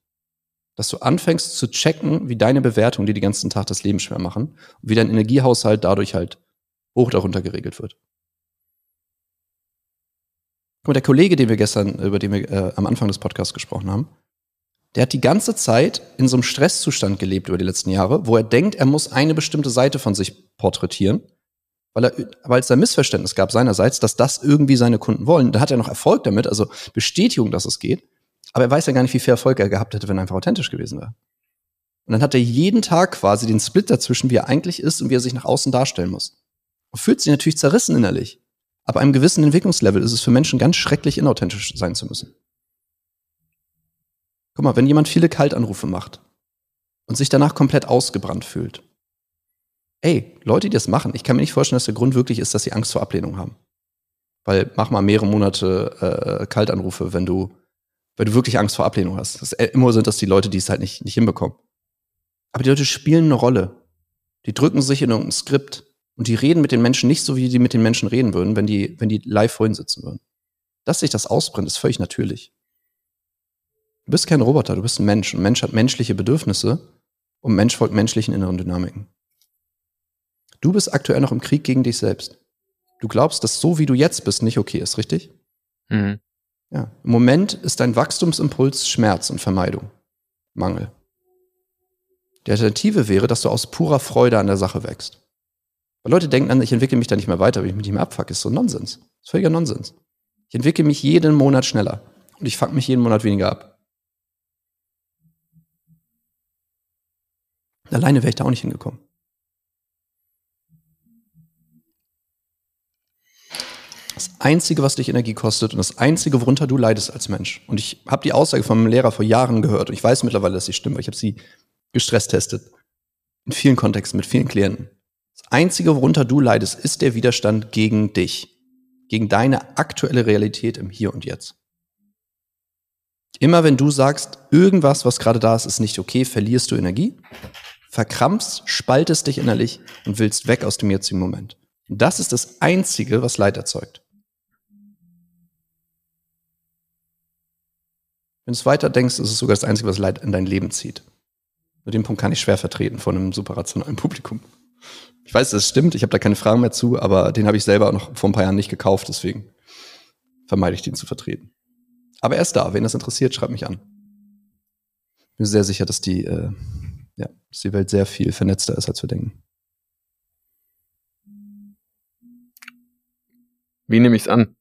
Dass du anfängst zu checken, wie deine Bewertungen dir den ganzen Tag das Leben schwer machen und wie dein Energiehaushalt dadurch halt hoch darunter geregelt wird. Mal, der Kollege, den wir gestern, über den wir äh, am Anfang des Podcasts gesprochen haben, der hat die ganze Zeit in so einem Stresszustand gelebt über die letzten Jahre, wo er denkt, er muss eine bestimmte Seite von sich porträtieren, weil, er, weil es da Missverständnis gab seinerseits, dass das irgendwie seine Kunden wollen. Da hat er noch Erfolg damit, also Bestätigung, dass es geht. Aber er weiß ja gar nicht, wie viel Erfolg er gehabt hätte, wenn er einfach authentisch gewesen wäre. Und dann hat er jeden Tag quasi den Split dazwischen, wie er eigentlich ist und wie er sich nach außen darstellen muss. Und fühlt sich natürlich zerrissen innerlich. Ab einem gewissen Entwicklungslevel ist es für Menschen ganz schrecklich, inauthentisch sein zu müssen. Guck mal, wenn jemand viele Kaltanrufe macht und sich danach komplett ausgebrannt fühlt. Ey, Leute, die das machen, ich kann mir nicht vorstellen, dass der Grund wirklich ist, dass sie Angst vor Ablehnung haben. Weil mach mal mehrere Monate äh, Kaltanrufe, wenn du, wenn du wirklich Angst vor Ablehnung hast. Das, äh, immer sind das die Leute, die es halt nicht, nicht hinbekommen. Aber die Leute spielen eine Rolle. Die drücken sich in irgendein Skript und die reden mit den Menschen nicht so, wie die mit den Menschen reden würden, wenn die, wenn die live vorhin sitzen würden. Dass sich das ausbrennt, ist völlig natürlich. Du bist kein Roboter, du bist ein Mensch. Ein Mensch hat menschliche Bedürfnisse und Mensch folgt menschlichen inneren Dynamiken. Du bist aktuell noch im Krieg gegen dich selbst. Du glaubst, dass so wie du jetzt bist nicht okay ist, richtig? Mhm. Ja. Im Moment ist dein Wachstumsimpuls Schmerz und Vermeidung. Mangel. Die Alternative wäre, dass du aus purer Freude an der Sache wächst. Weil Leute denken an, ich entwickle mich da nicht mehr weiter, wenn ich mich nicht mehr abfuck, ist so Nonsens. ist völliger Nonsens. Ich entwickle mich jeden Monat schneller und ich fuck mich jeden Monat weniger ab. Alleine wäre ich da auch nicht hingekommen. Das Einzige, was dich Energie kostet und das Einzige, worunter du leidest als Mensch. Und ich habe die Aussage von meinem Lehrer vor Jahren gehört und ich weiß mittlerweile, dass sie stimmt, weil ich habe sie gestresst testet. In vielen Kontexten, mit vielen Klienten. Einzige, worunter du leidest, ist der Widerstand gegen dich, gegen deine aktuelle Realität im Hier und Jetzt. Immer wenn du sagst, irgendwas, was gerade da ist, ist nicht okay, verlierst du Energie, verkrampfst, spaltest dich innerlich und willst weg aus dem jetzigen Moment. Und das ist das Einzige, was Leid erzeugt. Wenn du es weiter denkst, ist es sogar das Einzige, was Leid in dein Leben zieht. Nur den Punkt kann ich schwer vertreten von einem super rationalen Publikum. Ich weiß, das stimmt, ich habe da keine Fragen mehr zu, aber den habe ich selber noch vor ein paar Jahren nicht gekauft, deswegen vermeide ich den zu vertreten. Aber er ist da, wen das interessiert, schreibt mich an. Bin sehr sicher, dass die, äh, ja, dass die Welt sehr viel vernetzter ist, als wir denken. Wie nehme ich es an?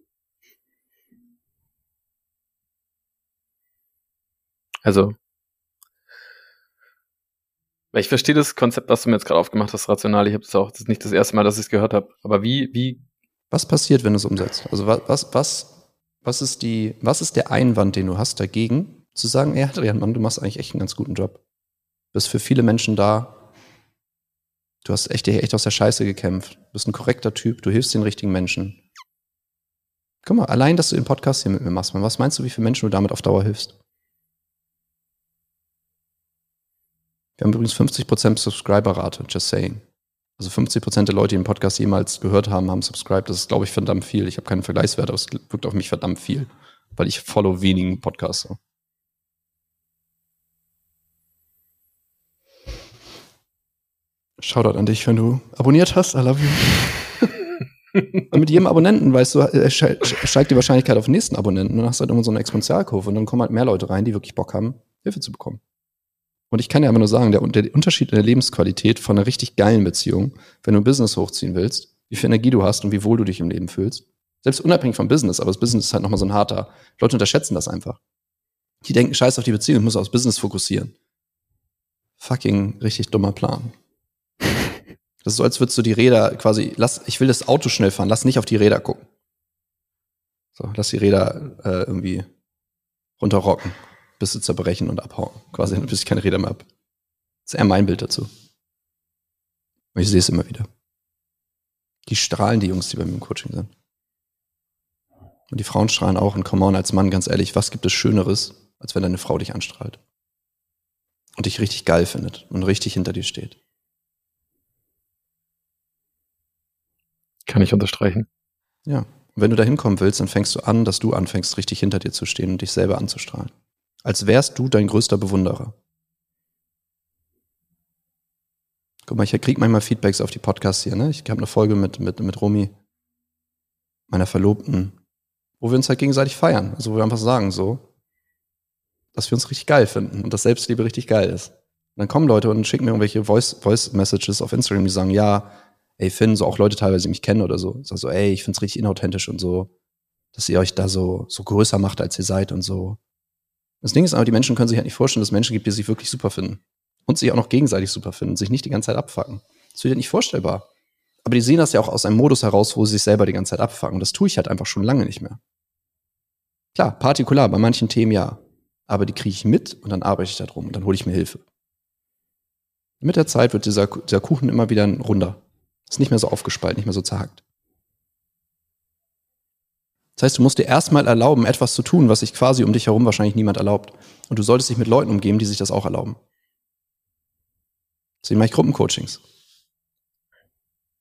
Also, ich verstehe das Konzept, was du mir jetzt gerade aufgemacht hast, rational. Ich habe das auch, das ist nicht das erste Mal, dass ich es gehört habe. Aber wie, wie? Was passiert, wenn du es umsetzt? Also was, was, was, was ist die, was ist der Einwand, den du hast dagegen, zu sagen, ey, Adrian, Mann, du machst eigentlich echt einen ganz guten Job. Du bist für viele Menschen da. Du hast echt, echt aus der Scheiße gekämpft. Du bist ein korrekter Typ. Du hilfst den richtigen Menschen. Guck mal, allein, dass du den Podcast hier mit mir machst, man, was meinst du, wie viele Menschen du damit auf Dauer hilfst? Wir haben übrigens 50% Subscriber-Rate, just saying. Also 50 Prozent der Leute, die den Podcast jemals gehört haben, haben subscribed. Das ist, glaube ich, verdammt viel. Ich habe keinen Vergleichswert, aber es wirkt auf mich verdammt viel, weil ich follow wenigen Podcasts. Shoutout an dich, wenn du abonniert hast. I love you. und mit jedem Abonnenten, weißt du, äh, steigt die Wahrscheinlichkeit auf den nächsten Abonnenten. Dann hast du halt immer so eine Exponentialkurve und dann kommen halt mehr Leute rein, die wirklich Bock haben, Hilfe zu bekommen. Und ich kann ja immer nur sagen, der, der Unterschied in der Lebensqualität von einer richtig geilen Beziehung, wenn du ein Business hochziehen willst, wie viel Energie du hast und wie wohl du dich im Leben fühlst. Selbst unabhängig vom Business, aber das Business ist halt nochmal so ein harter. Leute unterschätzen das einfach. Die denken, scheiß auf die Beziehung, ich muss aufs Business fokussieren. Fucking richtig dummer Plan. Das ist so, als würdest du die Räder quasi, lass, ich will das Auto schnell fahren, lass nicht auf die Räder gucken. So, lass die Räder äh, irgendwie runterrocken bis sie zerbrechen und abhauen. Quasi, bis ich keine Räder mehr habe. Das ist eher mein Bild dazu. Und ich sehe es immer wieder. Die strahlen, die Jungs, die bei mir im Coaching sind. Und die Frauen strahlen auch. Und come on, als Mann, ganz ehrlich, was gibt es Schöneres, als wenn deine Frau dich anstrahlt? Und dich richtig geil findet und richtig hinter dir steht. Kann ich unterstreichen. Ja. Und wenn du da hinkommen willst, dann fängst du an, dass du anfängst, richtig hinter dir zu stehen und dich selber anzustrahlen. Als wärst du dein größter Bewunderer. Guck mal, ich krieg manchmal Feedbacks auf die Podcasts hier, ne? Ich habe eine Folge mit, mit, mit Romy, meiner Verlobten, wo wir uns halt gegenseitig feiern. Also wo wir einfach sagen so, dass wir uns richtig geil finden und dass Selbstliebe richtig geil ist. Und dann kommen Leute und schicken mir irgendwelche Voice, Voice auf Instagram, die sagen, ja, ey Finn, so auch Leute teilweise, die mich kennen oder so. Sag so, ey, ich find's richtig inauthentisch und so, dass ihr euch da so, so größer macht, als ihr seid und so. Das Ding ist aber, die Menschen können sich halt nicht vorstellen, dass es Menschen gibt, die sich wirklich super finden. Und sich auch noch gegenseitig super finden, sich nicht die ganze Zeit abfacken. Das wird ja nicht vorstellbar. Aber die sehen das ja auch aus einem Modus heraus, wo sie sich selber die ganze Zeit abfacken. Das tue ich halt einfach schon lange nicht mehr. Klar, partikular, bei manchen Themen ja. Aber die kriege ich mit und dann arbeite ich da drum und dann hole ich mir Hilfe. Mit der Zeit wird dieser, dieser Kuchen immer wieder runder. Ist nicht mehr so aufgespalten, nicht mehr so zerhackt. Das heißt, du musst dir erstmal erlauben, etwas zu tun, was sich quasi um dich herum wahrscheinlich niemand erlaubt. Und du solltest dich mit Leuten umgeben, die sich das auch erlauben. Deswegen mache ich Gruppencoachings.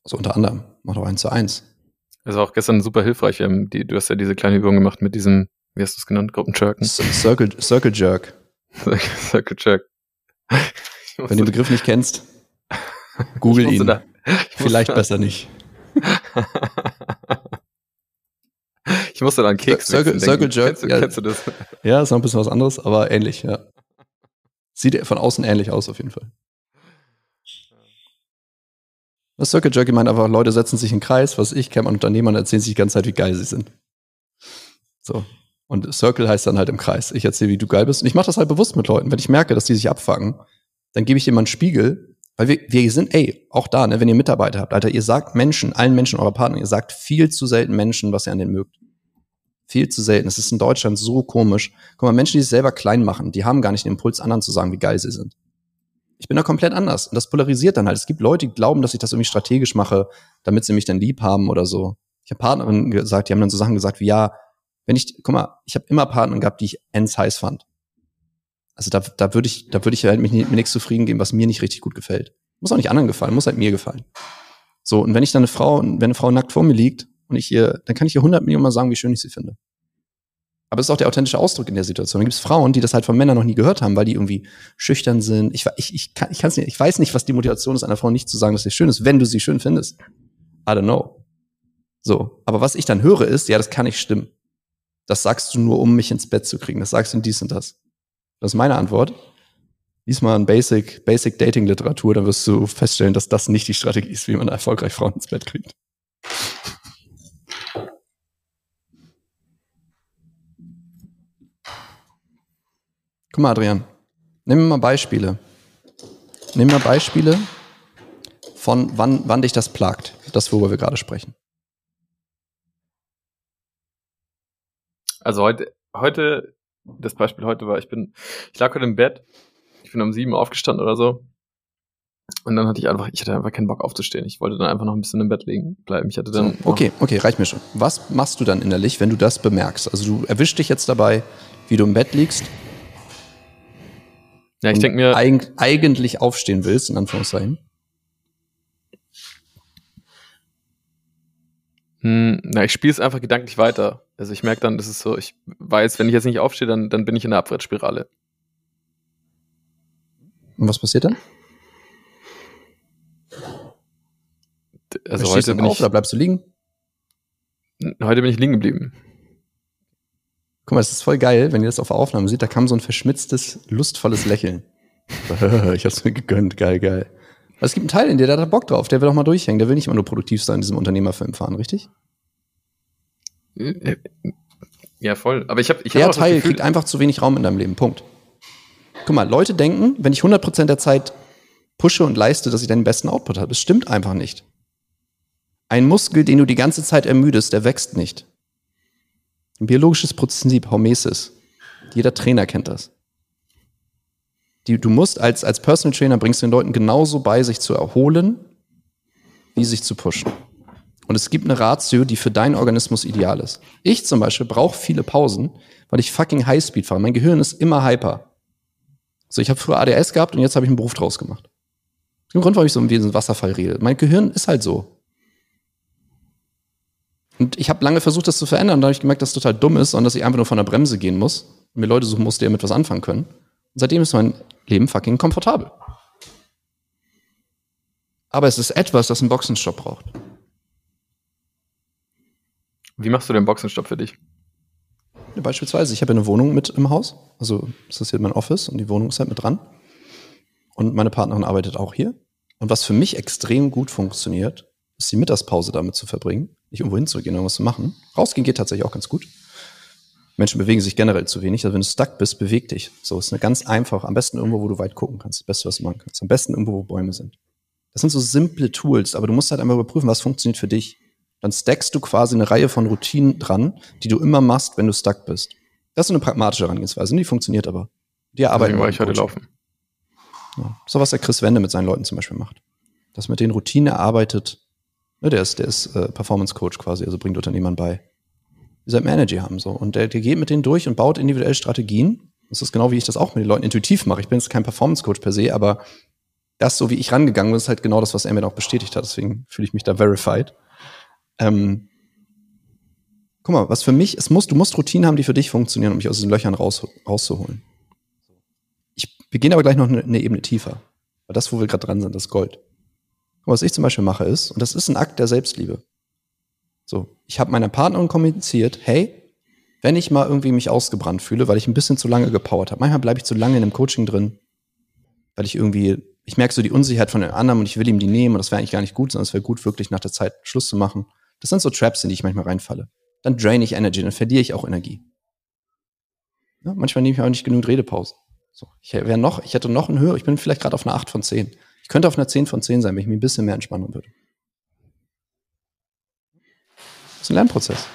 Also unter anderem. Mach doch eins zu eins. Also auch gestern super hilfreich. Die, du hast ja diese kleine Übung gemacht mit diesem, wie hast du es genannt, Gruppenjerken? Circle, Circle Jerk. Circle Jerk. Wenn du den Begriff nicht kennst, google ihn. Da, Vielleicht besser nicht. Ich musste dann Keks Circle, Circle Jerk. Kennst du, ja, kennst du das? Ja, ist noch ein bisschen was anderes, aber ähnlich, ja. Sieht von außen ähnlich aus, auf jeden Fall. Das Circle Jerk meint einfach, Leute setzen sich in den Kreis, was ich kenne an Unternehmern, erzählen sich die ganze Zeit, wie geil sie sind. So. Und Circle heißt dann halt im Kreis. Ich erzähle, wie du geil bist. Und ich mache das halt bewusst mit Leuten. Wenn ich merke, dass die sich abfangen, dann gebe ich einen Spiegel, weil wir, wir sind, ey, auch da, ne, wenn ihr Mitarbeiter habt, Alter, ihr sagt Menschen, allen Menschen eurer Partner, ihr sagt viel zu selten Menschen, was ihr an denen mögt. Viel zu selten. Es ist in Deutschland so komisch. Guck mal, Menschen, die sich selber klein machen, die haben gar nicht den Impuls, anderen zu sagen, wie geil sie sind. Ich bin da komplett anders. Und das polarisiert dann halt. Es gibt Leute, die glauben, dass ich das irgendwie strategisch mache, damit sie mich dann lieb haben oder so. Ich habe Partnerinnen gesagt, die haben dann so Sachen gesagt wie, ja, wenn ich, guck mal, ich habe immer Partner gehabt, die ich ends heiß fand. Also da, da würde ich, da würde ich halt mich mit nichts zufrieden geben, was mir nicht richtig gut gefällt. Muss auch nicht anderen gefallen, muss halt mir gefallen. So, und wenn ich dann eine Frau, wenn eine Frau nackt vor mir liegt und ich ihr, dann kann ich ihr 100 Millionen Mal sagen, wie schön ich sie finde. Aber es ist auch der authentische Ausdruck in der Situation. Dann gibt es Frauen, die das halt von Männern noch nie gehört haben, weil die irgendwie schüchtern sind. Ich, ich, ich, kann, ich, kann's nicht, ich weiß nicht, was die Motivation ist, einer Frau nicht zu sagen, dass sie schön ist, wenn du sie schön findest. I don't know. So. Aber was ich dann höre ist, ja, das kann nicht stimmen. Das sagst du nur, um mich ins Bett zu kriegen. Das sagst du in dies und das. Das ist meine Antwort. Lies mal ein Basic, Basic Dating Literatur, dann wirst du feststellen, dass das nicht die Strategie ist, wie man erfolgreich Frauen ins Bett kriegt. Guck mal, Adrian, nimm mal Beispiele. Nimm mal Beispiele von wann, wann dich das plagt, das, worüber wir gerade sprechen. Also heute, heute, das Beispiel heute war, ich bin, ich lag heute im Bett, ich bin um sieben aufgestanden oder so. Und dann hatte ich einfach, ich hatte einfach keinen Bock aufzustehen. Ich wollte dann einfach noch ein bisschen im Bett liegen bleiben. Ich hatte dann. So, okay, okay, reicht mir schon. Was machst du dann innerlich, wenn du das bemerkst? Also du erwischst dich jetzt dabei, wie du im Bett liegst ja, ich denke mir. Eig eigentlich aufstehen willst, in Anführungszeichen. Hm, na, ich spiele es einfach gedanklich weiter. Also ich merke dann, das ist so, ich weiß, wenn ich jetzt nicht aufstehe, dann, dann bin ich in der Abwärtsspirale. Und was passiert dann? Also Stehst heute du bin auf ich, oder bleibst du liegen? Heute bin ich liegen geblieben. Guck mal, das ist voll geil, wenn ihr das auf der Aufnahme seht, da kam so ein verschmitztes, lustvolles Lächeln. ich hab's mir gegönnt, geil, geil. Aber es gibt einen Teil in dir, der hat Bock drauf, der will auch mal durchhängen, der will nicht immer nur produktiv sein in diesem Unternehmerfilm fahren, richtig? Ja, voll. Aber ich habe ich hab Der auch das Teil Gefühl, kriegt einfach zu wenig Raum in deinem Leben, Punkt. Guck mal, Leute denken, wenn ich 100% der Zeit pushe und leiste, dass ich den besten Output habe. Das stimmt einfach nicht. Ein Muskel, den du die ganze Zeit ermüdest, der wächst nicht. Ein biologisches Prinzip, Hormesis. Jeder Trainer kennt das. Die, du musst als, als Personal Trainer bringst du den Leuten genauso bei, sich zu erholen, wie sich zu pushen. Und es gibt eine Ratio, die für deinen Organismus ideal ist. Ich zum Beispiel brauche viele Pausen, weil ich fucking Highspeed fahre. Mein Gehirn ist immer hyper. So, ich habe früher ADS gehabt und jetzt habe ich einen Beruf draus gemacht. Das ist der Grund, warum ich so wie ein Wasserfall rede. Mein Gehirn ist halt so. Und ich habe lange versucht, das zu verändern. Da habe ich gemerkt, dass es total dumm ist und dass ich einfach nur von der Bremse gehen muss und mir Leute suchen muss, die damit was anfangen können. Und seitdem ist mein Leben fucking komfortabel. Aber es ist etwas, das einen Boxenstopp braucht. wie machst du den Boxenstopp für dich? Ja, Beispielsweise, ich habe eine Wohnung mit im Haus. Also, das ist hier mein Office und die Wohnung ist halt mit dran. Und meine Partnerin arbeitet auch hier. Und was für mich extrem gut funktioniert, ist die Mittagspause damit zu verbringen. Nicht irgendwo hinzugehen, irgendwas zu machen. Rausgehen geht tatsächlich auch ganz gut. Menschen bewegen sich generell zu wenig. Also wenn du stuck bist, beweg dich. So ist eine ganz einfach. Am besten irgendwo, wo du weit gucken kannst. Das Beste, was du machen kannst. Am besten irgendwo, wo Bäume sind. Das sind so simple Tools, aber du musst halt einmal überprüfen, was funktioniert für dich. Dann stackst du quasi eine Reihe von Routinen dran, die du immer machst, wenn du stuck bist. Das ist eine pragmatische Herangehensweise, die funktioniert aber. Die arbeiten Deswegen war ich heute laufen. Ja. So was der Chris Wende mit seinen Leuten zum Beispiel macht. Das mit den Routinen erarbeitet. Ne, der ist, der ist äh, Performance Coach quasi, also bringt Unternehmern bei. Sollten mehr Energy haben so. Und der, der geht mit denen durch und baut individuelle Strategien. Das ist genau wie ich das auch mit den Leuten intuitiv mache. Ich bin jetzt kein Performance Coach per se, aber das, so wie ich rangegangen bin, ist halt genau das, was er mir auch bestätigt hat. Deswegen fühle ich mich da verified. Ähm, guck mal, was für mich, es muss, du musst Routinen haben, die für dich funktionieren, um dich aus diesen Löchern raus, rauszuholen. Ich, gehen aber gleich noch eine, eine Ebene tiefer. Weil das, wo wir gerade dran sind, das Gold. Mal, was ich zum Beispiel mache ist, und das ist ein Akt der Selbstliebe. So, ich habe meiner Partnerin kommuniziert, hey, wenn ich mal irgendwie mich ausgebrannt fühle, weil ich ein bisschen zu lange gepowert habe, manchmal bleibe ich zu lange in einem Coaching drin, weil ich irgendwie, ich merke so die Unsicherheit von den anderen und ich will ihm die nehmen und das wäre eigentlich gar nicht gut, sondern es wäre gut, wirklich nach der Zeit Schluss zu machen. Das sind so Traps, in die ich manchmal reinfalle. Dann drain ich Energy, dann verliere ich auch Energie. Ja, manchmal nehme ich auch nicht genügend Redepausen. So, ich wäre noch, ich hätte noch einen höher, ich bin vielleicht gerade auf einer 8 von 10. Könnte auf einer 10 von 10 sein, wenn ich mich ein bisschen mehr entspannen würde. Das ist ein Lernprozess.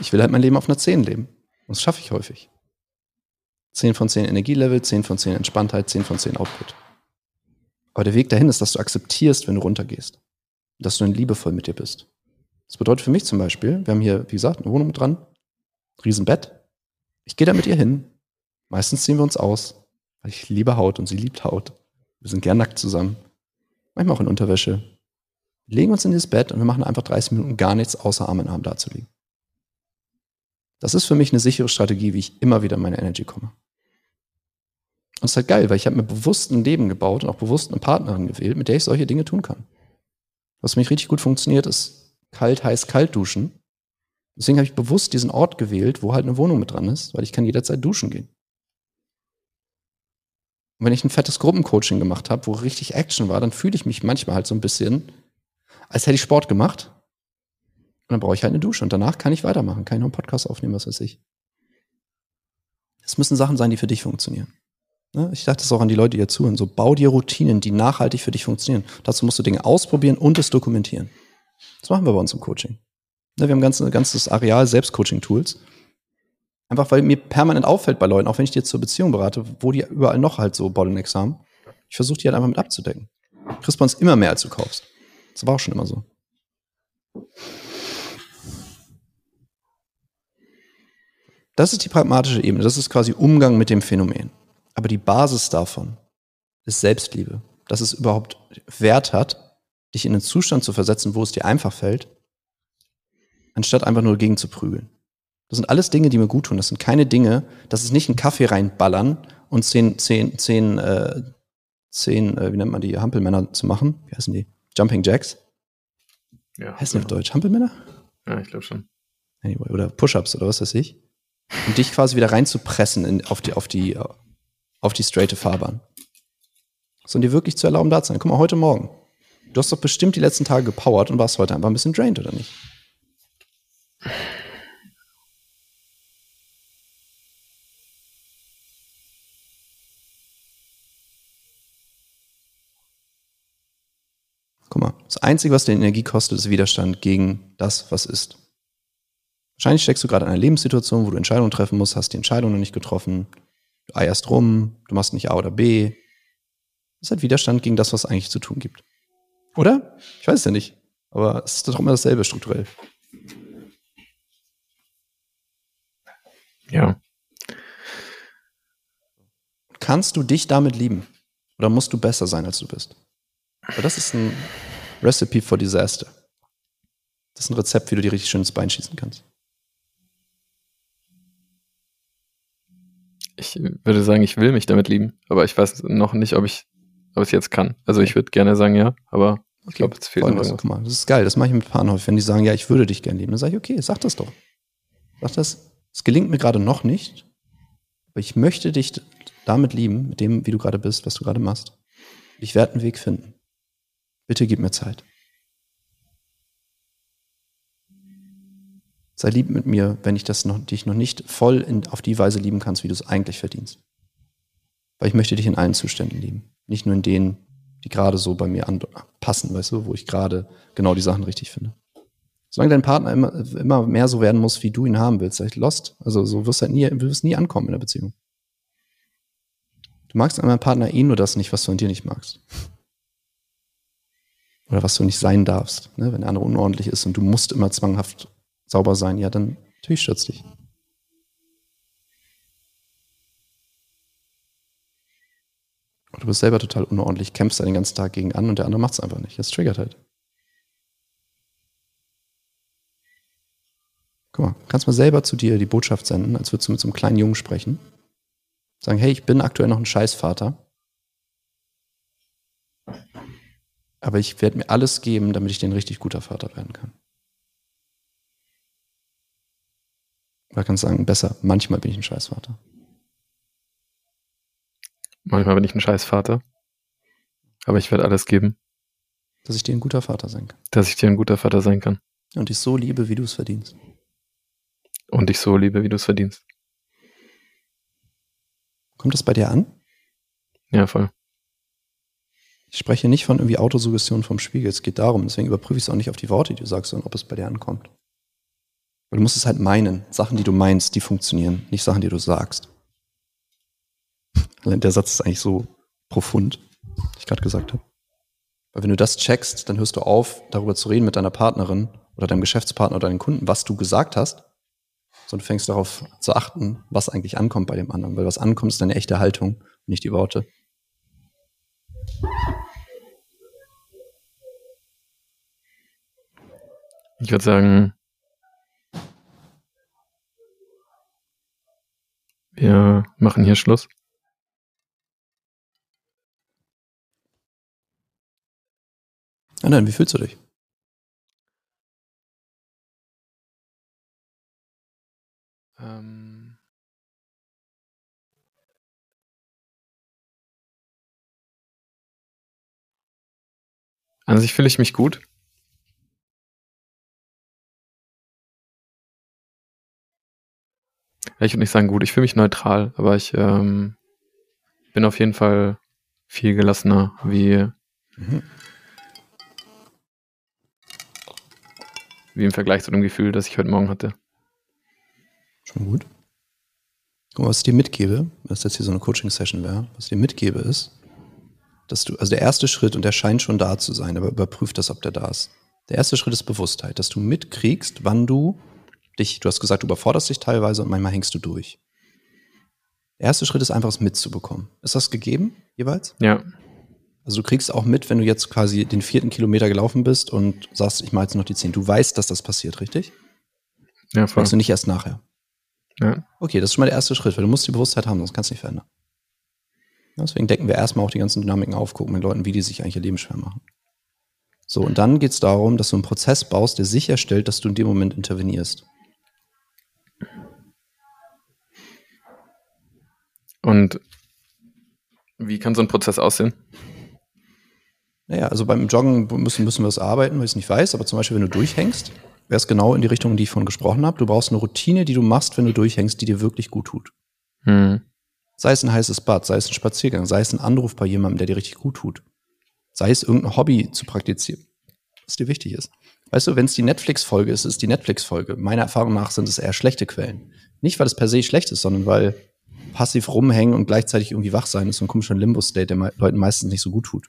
Ich will halt mein Leben auf einer 10 leben. Und das schaffe ich häufig. 10 von 10 Energielevel, 10 von 10 Entspanntheit, 10 von 10 Output. Aber der Weg dahin ist, dass du akzeptierst, wenn du runtergehst. Dass du dann liebevoll mit dir bist. Das bedeutet für mich zum Beispiel, wir haben hier, wie gesagt, eine Wohnung dran, Riesenbett. Ich gehe da mit ihr hin. Meistens ziehen wir uns aus, weil ich liebe Haut und sie liebt Haut. Wir sind gern nackt zusammen. Manchmal auch in Unterwäsche. Wir legen uns in dieses Bett und wir machen einfach 30 Minuten gar nichts, außer Arm in Arm dazulegen. Das ist für mich eine sichere Strategie, wie ich immer wieder in meine Energy komme. Und es ist halt geil, weil ich habe mir bewusst ein Leben gebaut und auch bewusst eine Partnerin gewählt, mit der ich solche Dinge tun kann. Was für mich richtig gut funktioniert, ist kalt, heiß, kalt duschen. Deswegen habe ich bewusst diesen Ort gewählt, wo halt eine Wohnung mit dran ist, weil ich kann jederzeit duschen gehen. Und wenn ich ein fettes Gruppencoaching gemacht habe, wo richtig Action war, dann fühle ich mich manchmal halt so ein bisschen, als hätte ich Sport gemacht. Und dann brauche ich halt eine Dusche. Und danach kann ich weitermachen, kann ich noch einen Podcast aufnehmen, was weiß ich. Es müssen Sachen sein, die für dich funktionieren. Ne? Ich dachte das auch an die Leute, die hier zuhören. So, bau dir Routinen, die nachhaltig für dich funktionieren. Dazu musst du Dinge ausprobieren und es dokumentieren. Das machen wir bei uns im Coaching. Ne, Wir haben ein ganzes, ganzes Areal Selbstcoaching-Tools. Einfach weil mir permanent auffällt bei Leuten, auch wenn ich die jetzt zur Beziehung berate, wo die überall noch halt so Bottlenecks haben. Ich versuche die halt einfach mit abzudecken. Kriegst bei uns immer mehr, als du kaufst. Das war auch schon immer so. Das ist die pragmatische Ebene. Das ist quasi Umgang mit dem Phänomen. Aber die Basis davon ist Selbstliebe. Dass es überhaupt Wert hat, dich in einen Zustand zu versetzen, wo es dir einfach fällt, anstatt einfach nur gegen zu prügeln. Das sind alles Dinge, die mir gut tun. Das sind keine Dinge, das ist nicht ein Kaffee reinballern und zehn, zehn, zehn, äh, zehn, äh, wie nennt man die, Hampelmänner zu machen. Wie heißen die? Jumping Jacks? Ja, Heißen die auf Deutsch? Hampelmänner? ja ich glaube schon. Anyway, oder Push-Ups oder was weiß ich. Und dich quasi wieder reinzupressen in, auf die, auf die, auf die straighte Fahrbahn. So, und dir wirklich zu erlauben, da zu sein. Guck mal, heute Morgen. Du hast doch bestimmt die letzten Tage gepowert und warst heute einfach ein bisschen drained, oder nicht? Guck mal, das Einzige, was dir Energie kostet, ist Widerstand gegen das, was ist. Wahrscheinlich steckst du gerade in einer Lebenssituation, wo du Entscheidungen treffen musst, hast die Entscheidung noch nicht getroffen, du eierst rum, du machst nicht A oder B. Das ist halt Widerstand gegen das, was es eigentlich zu tun gibt. Oder? Ich weiß es ja nicht. Aber es ist doch immer dasselbe strukturell. Ja. Kannst du dich damit lieben? Oder musst du besser sein, als du bist? Weil das ist ein Recipe for Disaster. Das ist ein Rezept, wie du dir richtig schön ins Bein schießen kannst. Ich würde sagen, ich will mich damit lieben, aber ich weiß noch nicht, ob ich, ob ich es jetzt kann. Also ich würde gerne sagen ja, aber ich glaube, es fehlt noch mal, das ist geil, das mache ich mit Paaren häufig. Wenn die sagen, ja, ich würde dich gern lieben, dann sage ich, okay, sag das doch. Sag das. Es gelingt mir gerade noch nicht, aber ich möchte dich damit lieben, mit dem, wie du gerade bist, was du gerade machst. Ich werde einen Weg finden. Bitte gib mir Zeit. Sei lieb mit mir, wenn ich das noch, dich noch nicht voll in, auf die Weise lieben kannst, wie du es eigentlich verdienst. Weil ich möchte dich in allen Zuständen lieben. Nicht nur in denen, die gerade so bei mir anpassen, weißt du, wo ich gerade genau die Sachen richtig finde. Solange dein Partner immer, immer mehr so werden muss, wie du ihn haben willst, seid lost. Also so wirst du halt nie, wirst nie ankommen in der Beziehung. Du magst an deinem Partner eh nur das nicht, was du an dir nicht magst. Oder was du nicht sein darfst. Ne? Wenn der andere unordentlich ist und du musst immer zwanghaft sauber sein, ja, dann natürlich stürzt dich. Und du bist selber total unordentlich, kämpfst da den ganzen Tag gegen an und der andere macht es einfach nicht. Das triggert halt. Guck mal, kannst mal selber zu dir die Botschaft senden, als würdest du mit so einem kleinen Jungen sprechen. Sagen, hey, ich bin aktuell noch ein Scheißvater. Aber ich werde mir alles geben, damit ich dir ein richtig guter Vater werden kann. Oder kannst sagen, besser, manchmal bin ich ein Scheißvater. Manchmal bin ich ein Scheißvater, aber ich werde alles geben, Dass ich dir ein guter Vater sein kann. dass ich dir ein guter Vater sein kann Und dich so liebe, wie du es verdienst. und dich so liebe, wie du es verdienst. Kommt das bei dir an? Ja, voll. Ich spreche nicht von irgendwie Autosuggestion vom Spiegel. Es geht darum, deswegen überprüfe ich es auch nicht auf die Worte, die du sagst, sondern ob es bei dir ankommt. Weil du musst es halt meinen. Sachen, die du meinst, die funktionieren, nicht Sachen, die du sagst. Der Satz ist eigentlich so profund, was ich gerade gesagt habe. Weil wenn du das checkst, dann hörst du auf, darüber zu reden mit deiner Partnerin oder deinem Geschäftspartner oder deinen Kunden, was du gesagt hast, sondern du fängst darauf zu achten, was eigentlich ankommt bei dem anderen. Weil was ankommt, ist deine echte Haltung nicht die Worte. Ich würde sagen, wir machen hier Schluss. Ah nein, wie fühlst du dich? Ähm An sich fühle ich mich gut. Ich würde nicht sagen gut, ich fühle mich neutral, aber ich ähm, bin auf jeden Fall viel gelassener, wie, Mhm. wie im Vergleich zu dem Gefühl, das ich heute Morgen hatte. Schon gut. Mal, was ich dir mitgebe, das jetzt hier so eine Coaching-Session wäre, was ich dir mitgebe ist, dass du, also der erste Schritt, und der scheint schon da zu sein, aber überprüf das, ob der da ist. Der erste Schritt ist Bewusstheit, dass du mitkriegst, wann du dich, du hast gesagt, du überforderst dich teilweise und manchmal hängst du durch. Der erste Schritt ist einfach, es mitzubekommen. Ist das gegeben, jeweils? Ja, Also du kriegst auch mit, wenn du jetzt quasi den vierten Kilometer gelaufen bist und sagst, ich mache jetzt noch die zehn. Du weißt, dass das passiert, richtig? Ja, voll. Also nicht erst nachher. Ja. Okay, das ist schon mal der erste Schritt, weil du musst die Bewusstheit haben, sonst kannst du nicht verändern. Deswegen decken wir erstmal auch die ganzen Dynamiken auf, gucken mit Leuten, wie die sich eigentlich ihr Leben schwer machen. So, und dann geht es darum, dass du einen Prozess baust, der sicherstellt, dass du in dem Moment intervenierst. Und wie kann so ein Prozess aussehen? Naja, also beim Joggen müssen, müssen wir es arbeiten, weil ich es nicht weiß, aber zum Beispiel, wenn du durchhängst, wäre es genau in die Richtung, die ich vorhin gesprochen habe. Du brauchst eine Routine, die du machst, wenn du durchhängst, die dir wirklich gut tut. Hm. Sei es ein heißes Bad, sei es ein Spaziergang, sei es ein Anruf bei jemandem, der dir richtig gut tut. Sei es irgendein Hobby zu praktizieren, was dir wichtig ist. Weißt du, wenn es die Netflix-Folge ist, ist die Netflix-Folge. Meiner Erfahrung nach sind es eher schlechte Quellen. Nicht, weil es per se schlecht ist, sondern weil passiv rumhängen und gleichzeitig irgendwie wach sein ist so ein komischer Limbo-State, der me Leuten meistens nicht so gut tut.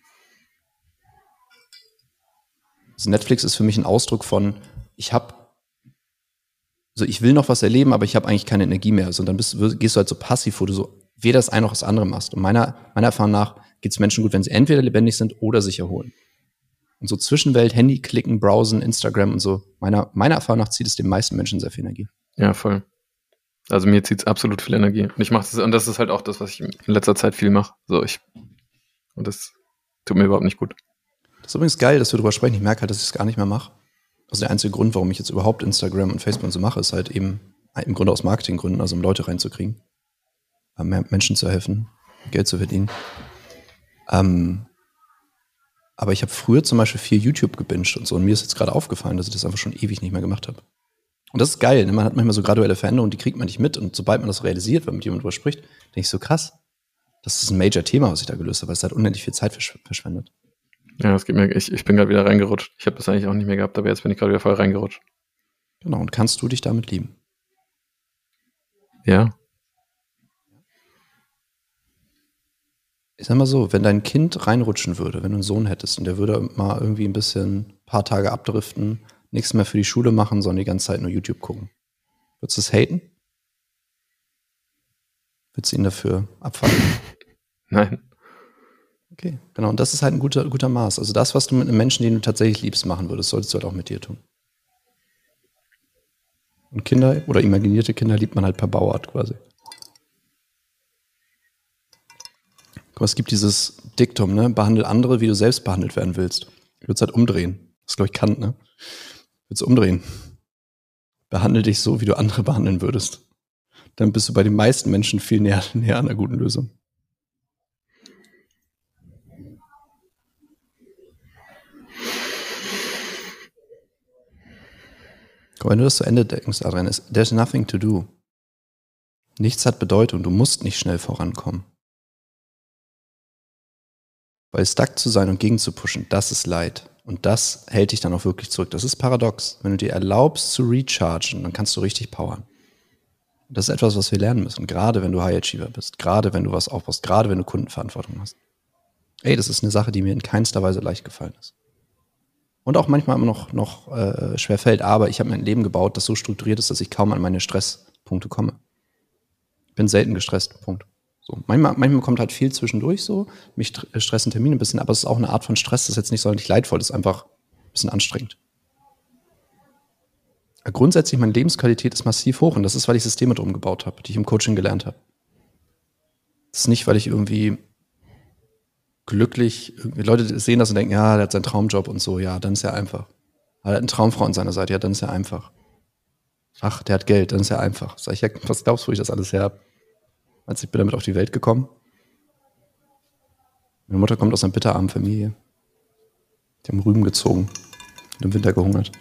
Also Netflix ist für mich ein Ausdruck von, ich habe, so ich will noch was erleben, aber ich habe eigentlich keine Energie mehr. So, und dann bist, gehst du halt so passiv, wo du so weder das eine noch das andere machst. Und meiner, meiner Erfahrung nach geht es Menschen gut, wenn sie entweder lebendig sind oder sich erholen. Und so Zwischenwelt, Handy klicken, browsen, Instagram und so, meiner, meiner Erfahrung nach zieht es den meisten Menschen sehr viel Energie. Ja, voll. Also mir zieht es absolut viel Energie. Und ich mache das, und das ist halt auch das, was ich in letzter Zeit viel mache. So, ich, und das tut mir überhaupt nicht gut. Das ist übrigens geil, dass wir darüber sprechen. Ich merke halt, dass ich es gar nicht mehr mache. Also der einzige Grund, warum ich jetzt überhaupt Instagram und Facebook und so mache, ist halt eben im Grunde aus Marketinggründen, also um Leute reinzukriegen, äh, Menschen zu helfen, Geld zu verdienen. Ähm, aber ich habe früher zum Beispiel viel YouTube gebinged und so. Und mir ist jetzt gerade aufgefallen, dass ich das einfach schon ewig nicht mehr gemacht habe. Und das ist geil. Ne? Man hat manchmal so graduelle Veränderungen, die kriegt man nicht mit. Und sobald man das realisiert, wenn man mit jemandem drüber spricht, denke ich so krass. Das ist ein Major-Thema, was ich da gelöst habe, weil es halt unendlich viel Zeit versch verschwendet. Ja, es geht mir, ich, ich bin gerade wieder reingerutscht. Ich habe das eigentlich auch nicht mehr gehabt, aber jetzt bin ich gerade wieder voll reingerutscht. Genau, und kannst du dich damit lieben? Ja. Ich sag mal so, wenn dein Kind reinrutschen würde, wenn du einen Sohn hättest und der würde mal irgendwie ein bisschen, ein paar Tage abdriften, nichts mehr für die Schule machen, sondern die ganze Zeit nur YouTube gucken. Würdest du es haten? Würdest du ihn dafür abfallen? Nein. Okay, genau. Und das ist halt ein guter, guter Maß. Also das, was du mit einem Menschen, den du tatsächlich liebst, machen würdest, solltest du halt auch mit dir tun. Und Kinder oder imaginierte Kinder liebt man halt per Bauart quasi. Mal, es gibt dieses Diktum, ne? Behandle andere, wie du selbst behandelt werden willst. Ich würde es halt umdrehen. Das ist, glaube ich, Kant, ne? Würde umdrehen. Behandle dich so, wie du andere behandeln würdest. Dann bist du bei den meisten Menschen viel näher, näher an einer guten Lösung. wenn du das zu Ende denkst, Adrian, ist, there's nothing to do. Nichts hat Bedeutung, du musst nicht schnell vorankommen. Weil stuck zu sein und gegen zu pushen, das ist Leid. Und das hält dich dann auch wirklich zurück. Das ist paradox. Wenn du dir erlaubst zu rechargen, dann kannst du richtig powern. Das ist etwas, was wir lernen müssen. Gerade wenn du High Achiever bist. Gerade wenn du was aufbaust. Gerade wenn du Kundenverantwortung hast. Ey, das ist eine Sache, die mir in keinster Weise leicht gefallen ist und auch manchmal immer noch, noch äh, schwer fällt. Aber ich habe mein Leben gebaut, das so strukturiert ist, dass ich kaum an meine Stresspunkte komme. Ich bin selten gestresst, Punkt. So, manchmal, manchmal kommt halt viel zwischendurch so, mich äh, stressen Termine ein bisschen, aber es ist auch eine Art von Stress, das ist jetzt nicht sonderlich leidvoll, das ist einfach ein bisschen anstrengend. Grundsätzlich, meine Lebensqualität ist massiv hoch und das ist, weil ich Systeme drum gebaut habe, die ich im Coaching gelernt habe. Das ist nicht, weil ich irgendwie glücklich, Leute sehen das und denken, ja, der hat seinen Traumjob und so, ja, dann ist er einfach. Aber er hat eine Traumfrau an seiner Seite, ja, dann ist er einfach. Ach, der hat Geld, dann ist er einfach. Sag ich, ja, was glaubst du, wo ich das alles her habe? Als ich bin damit auf die Welt gekommen. Meine Mutter kommt aus einer bitterarmen Familie. Die haben Rüben gezogen und im Winter gehungert.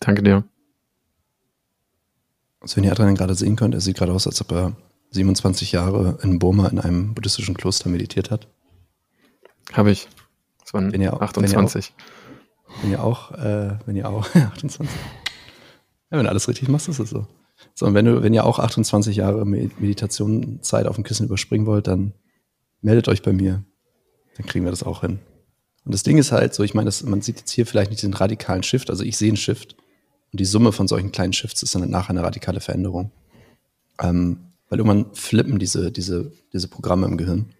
Danke dir. Also wenn ihr Adrian gerade sehen könnt, er sieht gerade aus, als ob er 27 Jahre in Burma in einem buddhistischen Kloster meditiert hat. Habe ich. Das waren wenn ihr, 28. Wenn ihr auch, wenn ihr auch, äh, wenn ihr auch 28. Ja, wenn du alles richtig machst, ist es so. So, und wenn, du, wenn ihr auch 28 Jahre Meditationszeit auf dem Kissen überspringen wollt, dann meldet euch bei mir. Dann kriegen wir das auch hin. Und das Ding ist halt so, ich meine, das, man sieht jetzt hier vielleicht nicht den radikalen Shift, also ich sehe einen Shift. Und die Summe von solchen kleinen Shifts ist dann nachher eine radikale Veränderung. Ähm, weil irgendwann flippen diese, diese, diese Programme im Gehirn.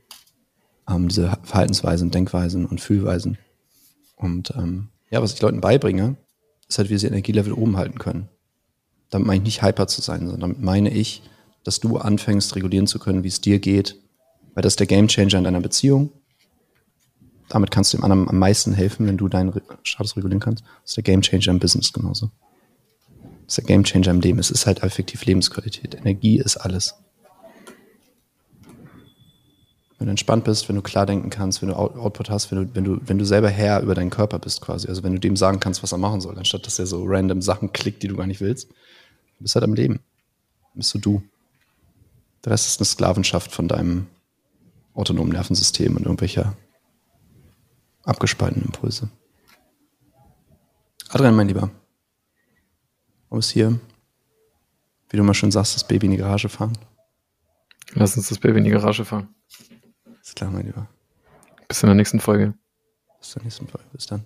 Ähm, diese Verhaltensweisen, Denkweisen und Fühlweisen. Und ähm, ja, was ich Leuten beibringe, ist halt, wie sie Energielevel oben halten können. Damit meine ich nicht hyper zu sein, sondern damit meine ich, dass du anfängst, regulieren zu können, wie es dir geht. Weil das ist der Gamechanger in deiner Beziehung. Damit kannst du dem anderen am meisten helfen, wenn du deinen Status regulieren kannst. Das ist der Gamechanger im Business genauso. Ist der Gamechanger im Leben. Es ist halt effektiv Lebensqualität. Energie ist alles. Wenn du entspannt bist, wenn du klar denken kannst, wenn du Output hast, wenn du, wenn du, wenn du selber Herr über deinen Körper bist quasi. Also wenn du dem sagen kannst, was er machen soll, anstatt dass er so random Sachen klickt, die du gar nicht willst. Du bist halt am Leben. Dann bist du du. Der Rest ist eine Sklavenschaft von deinem autonomen Nervensystem und irgendwelcher abgespaltenen Impulse. Adrian, mein Lieber, es hier, wie du mal schon sagst, das Baby in die Garage fahren? Lass uns das Baby in die Garage fahren. Ist klar, mein Lieber. Bis in der nächsten Folge. Bis zur nächsten Folge. Bis dann.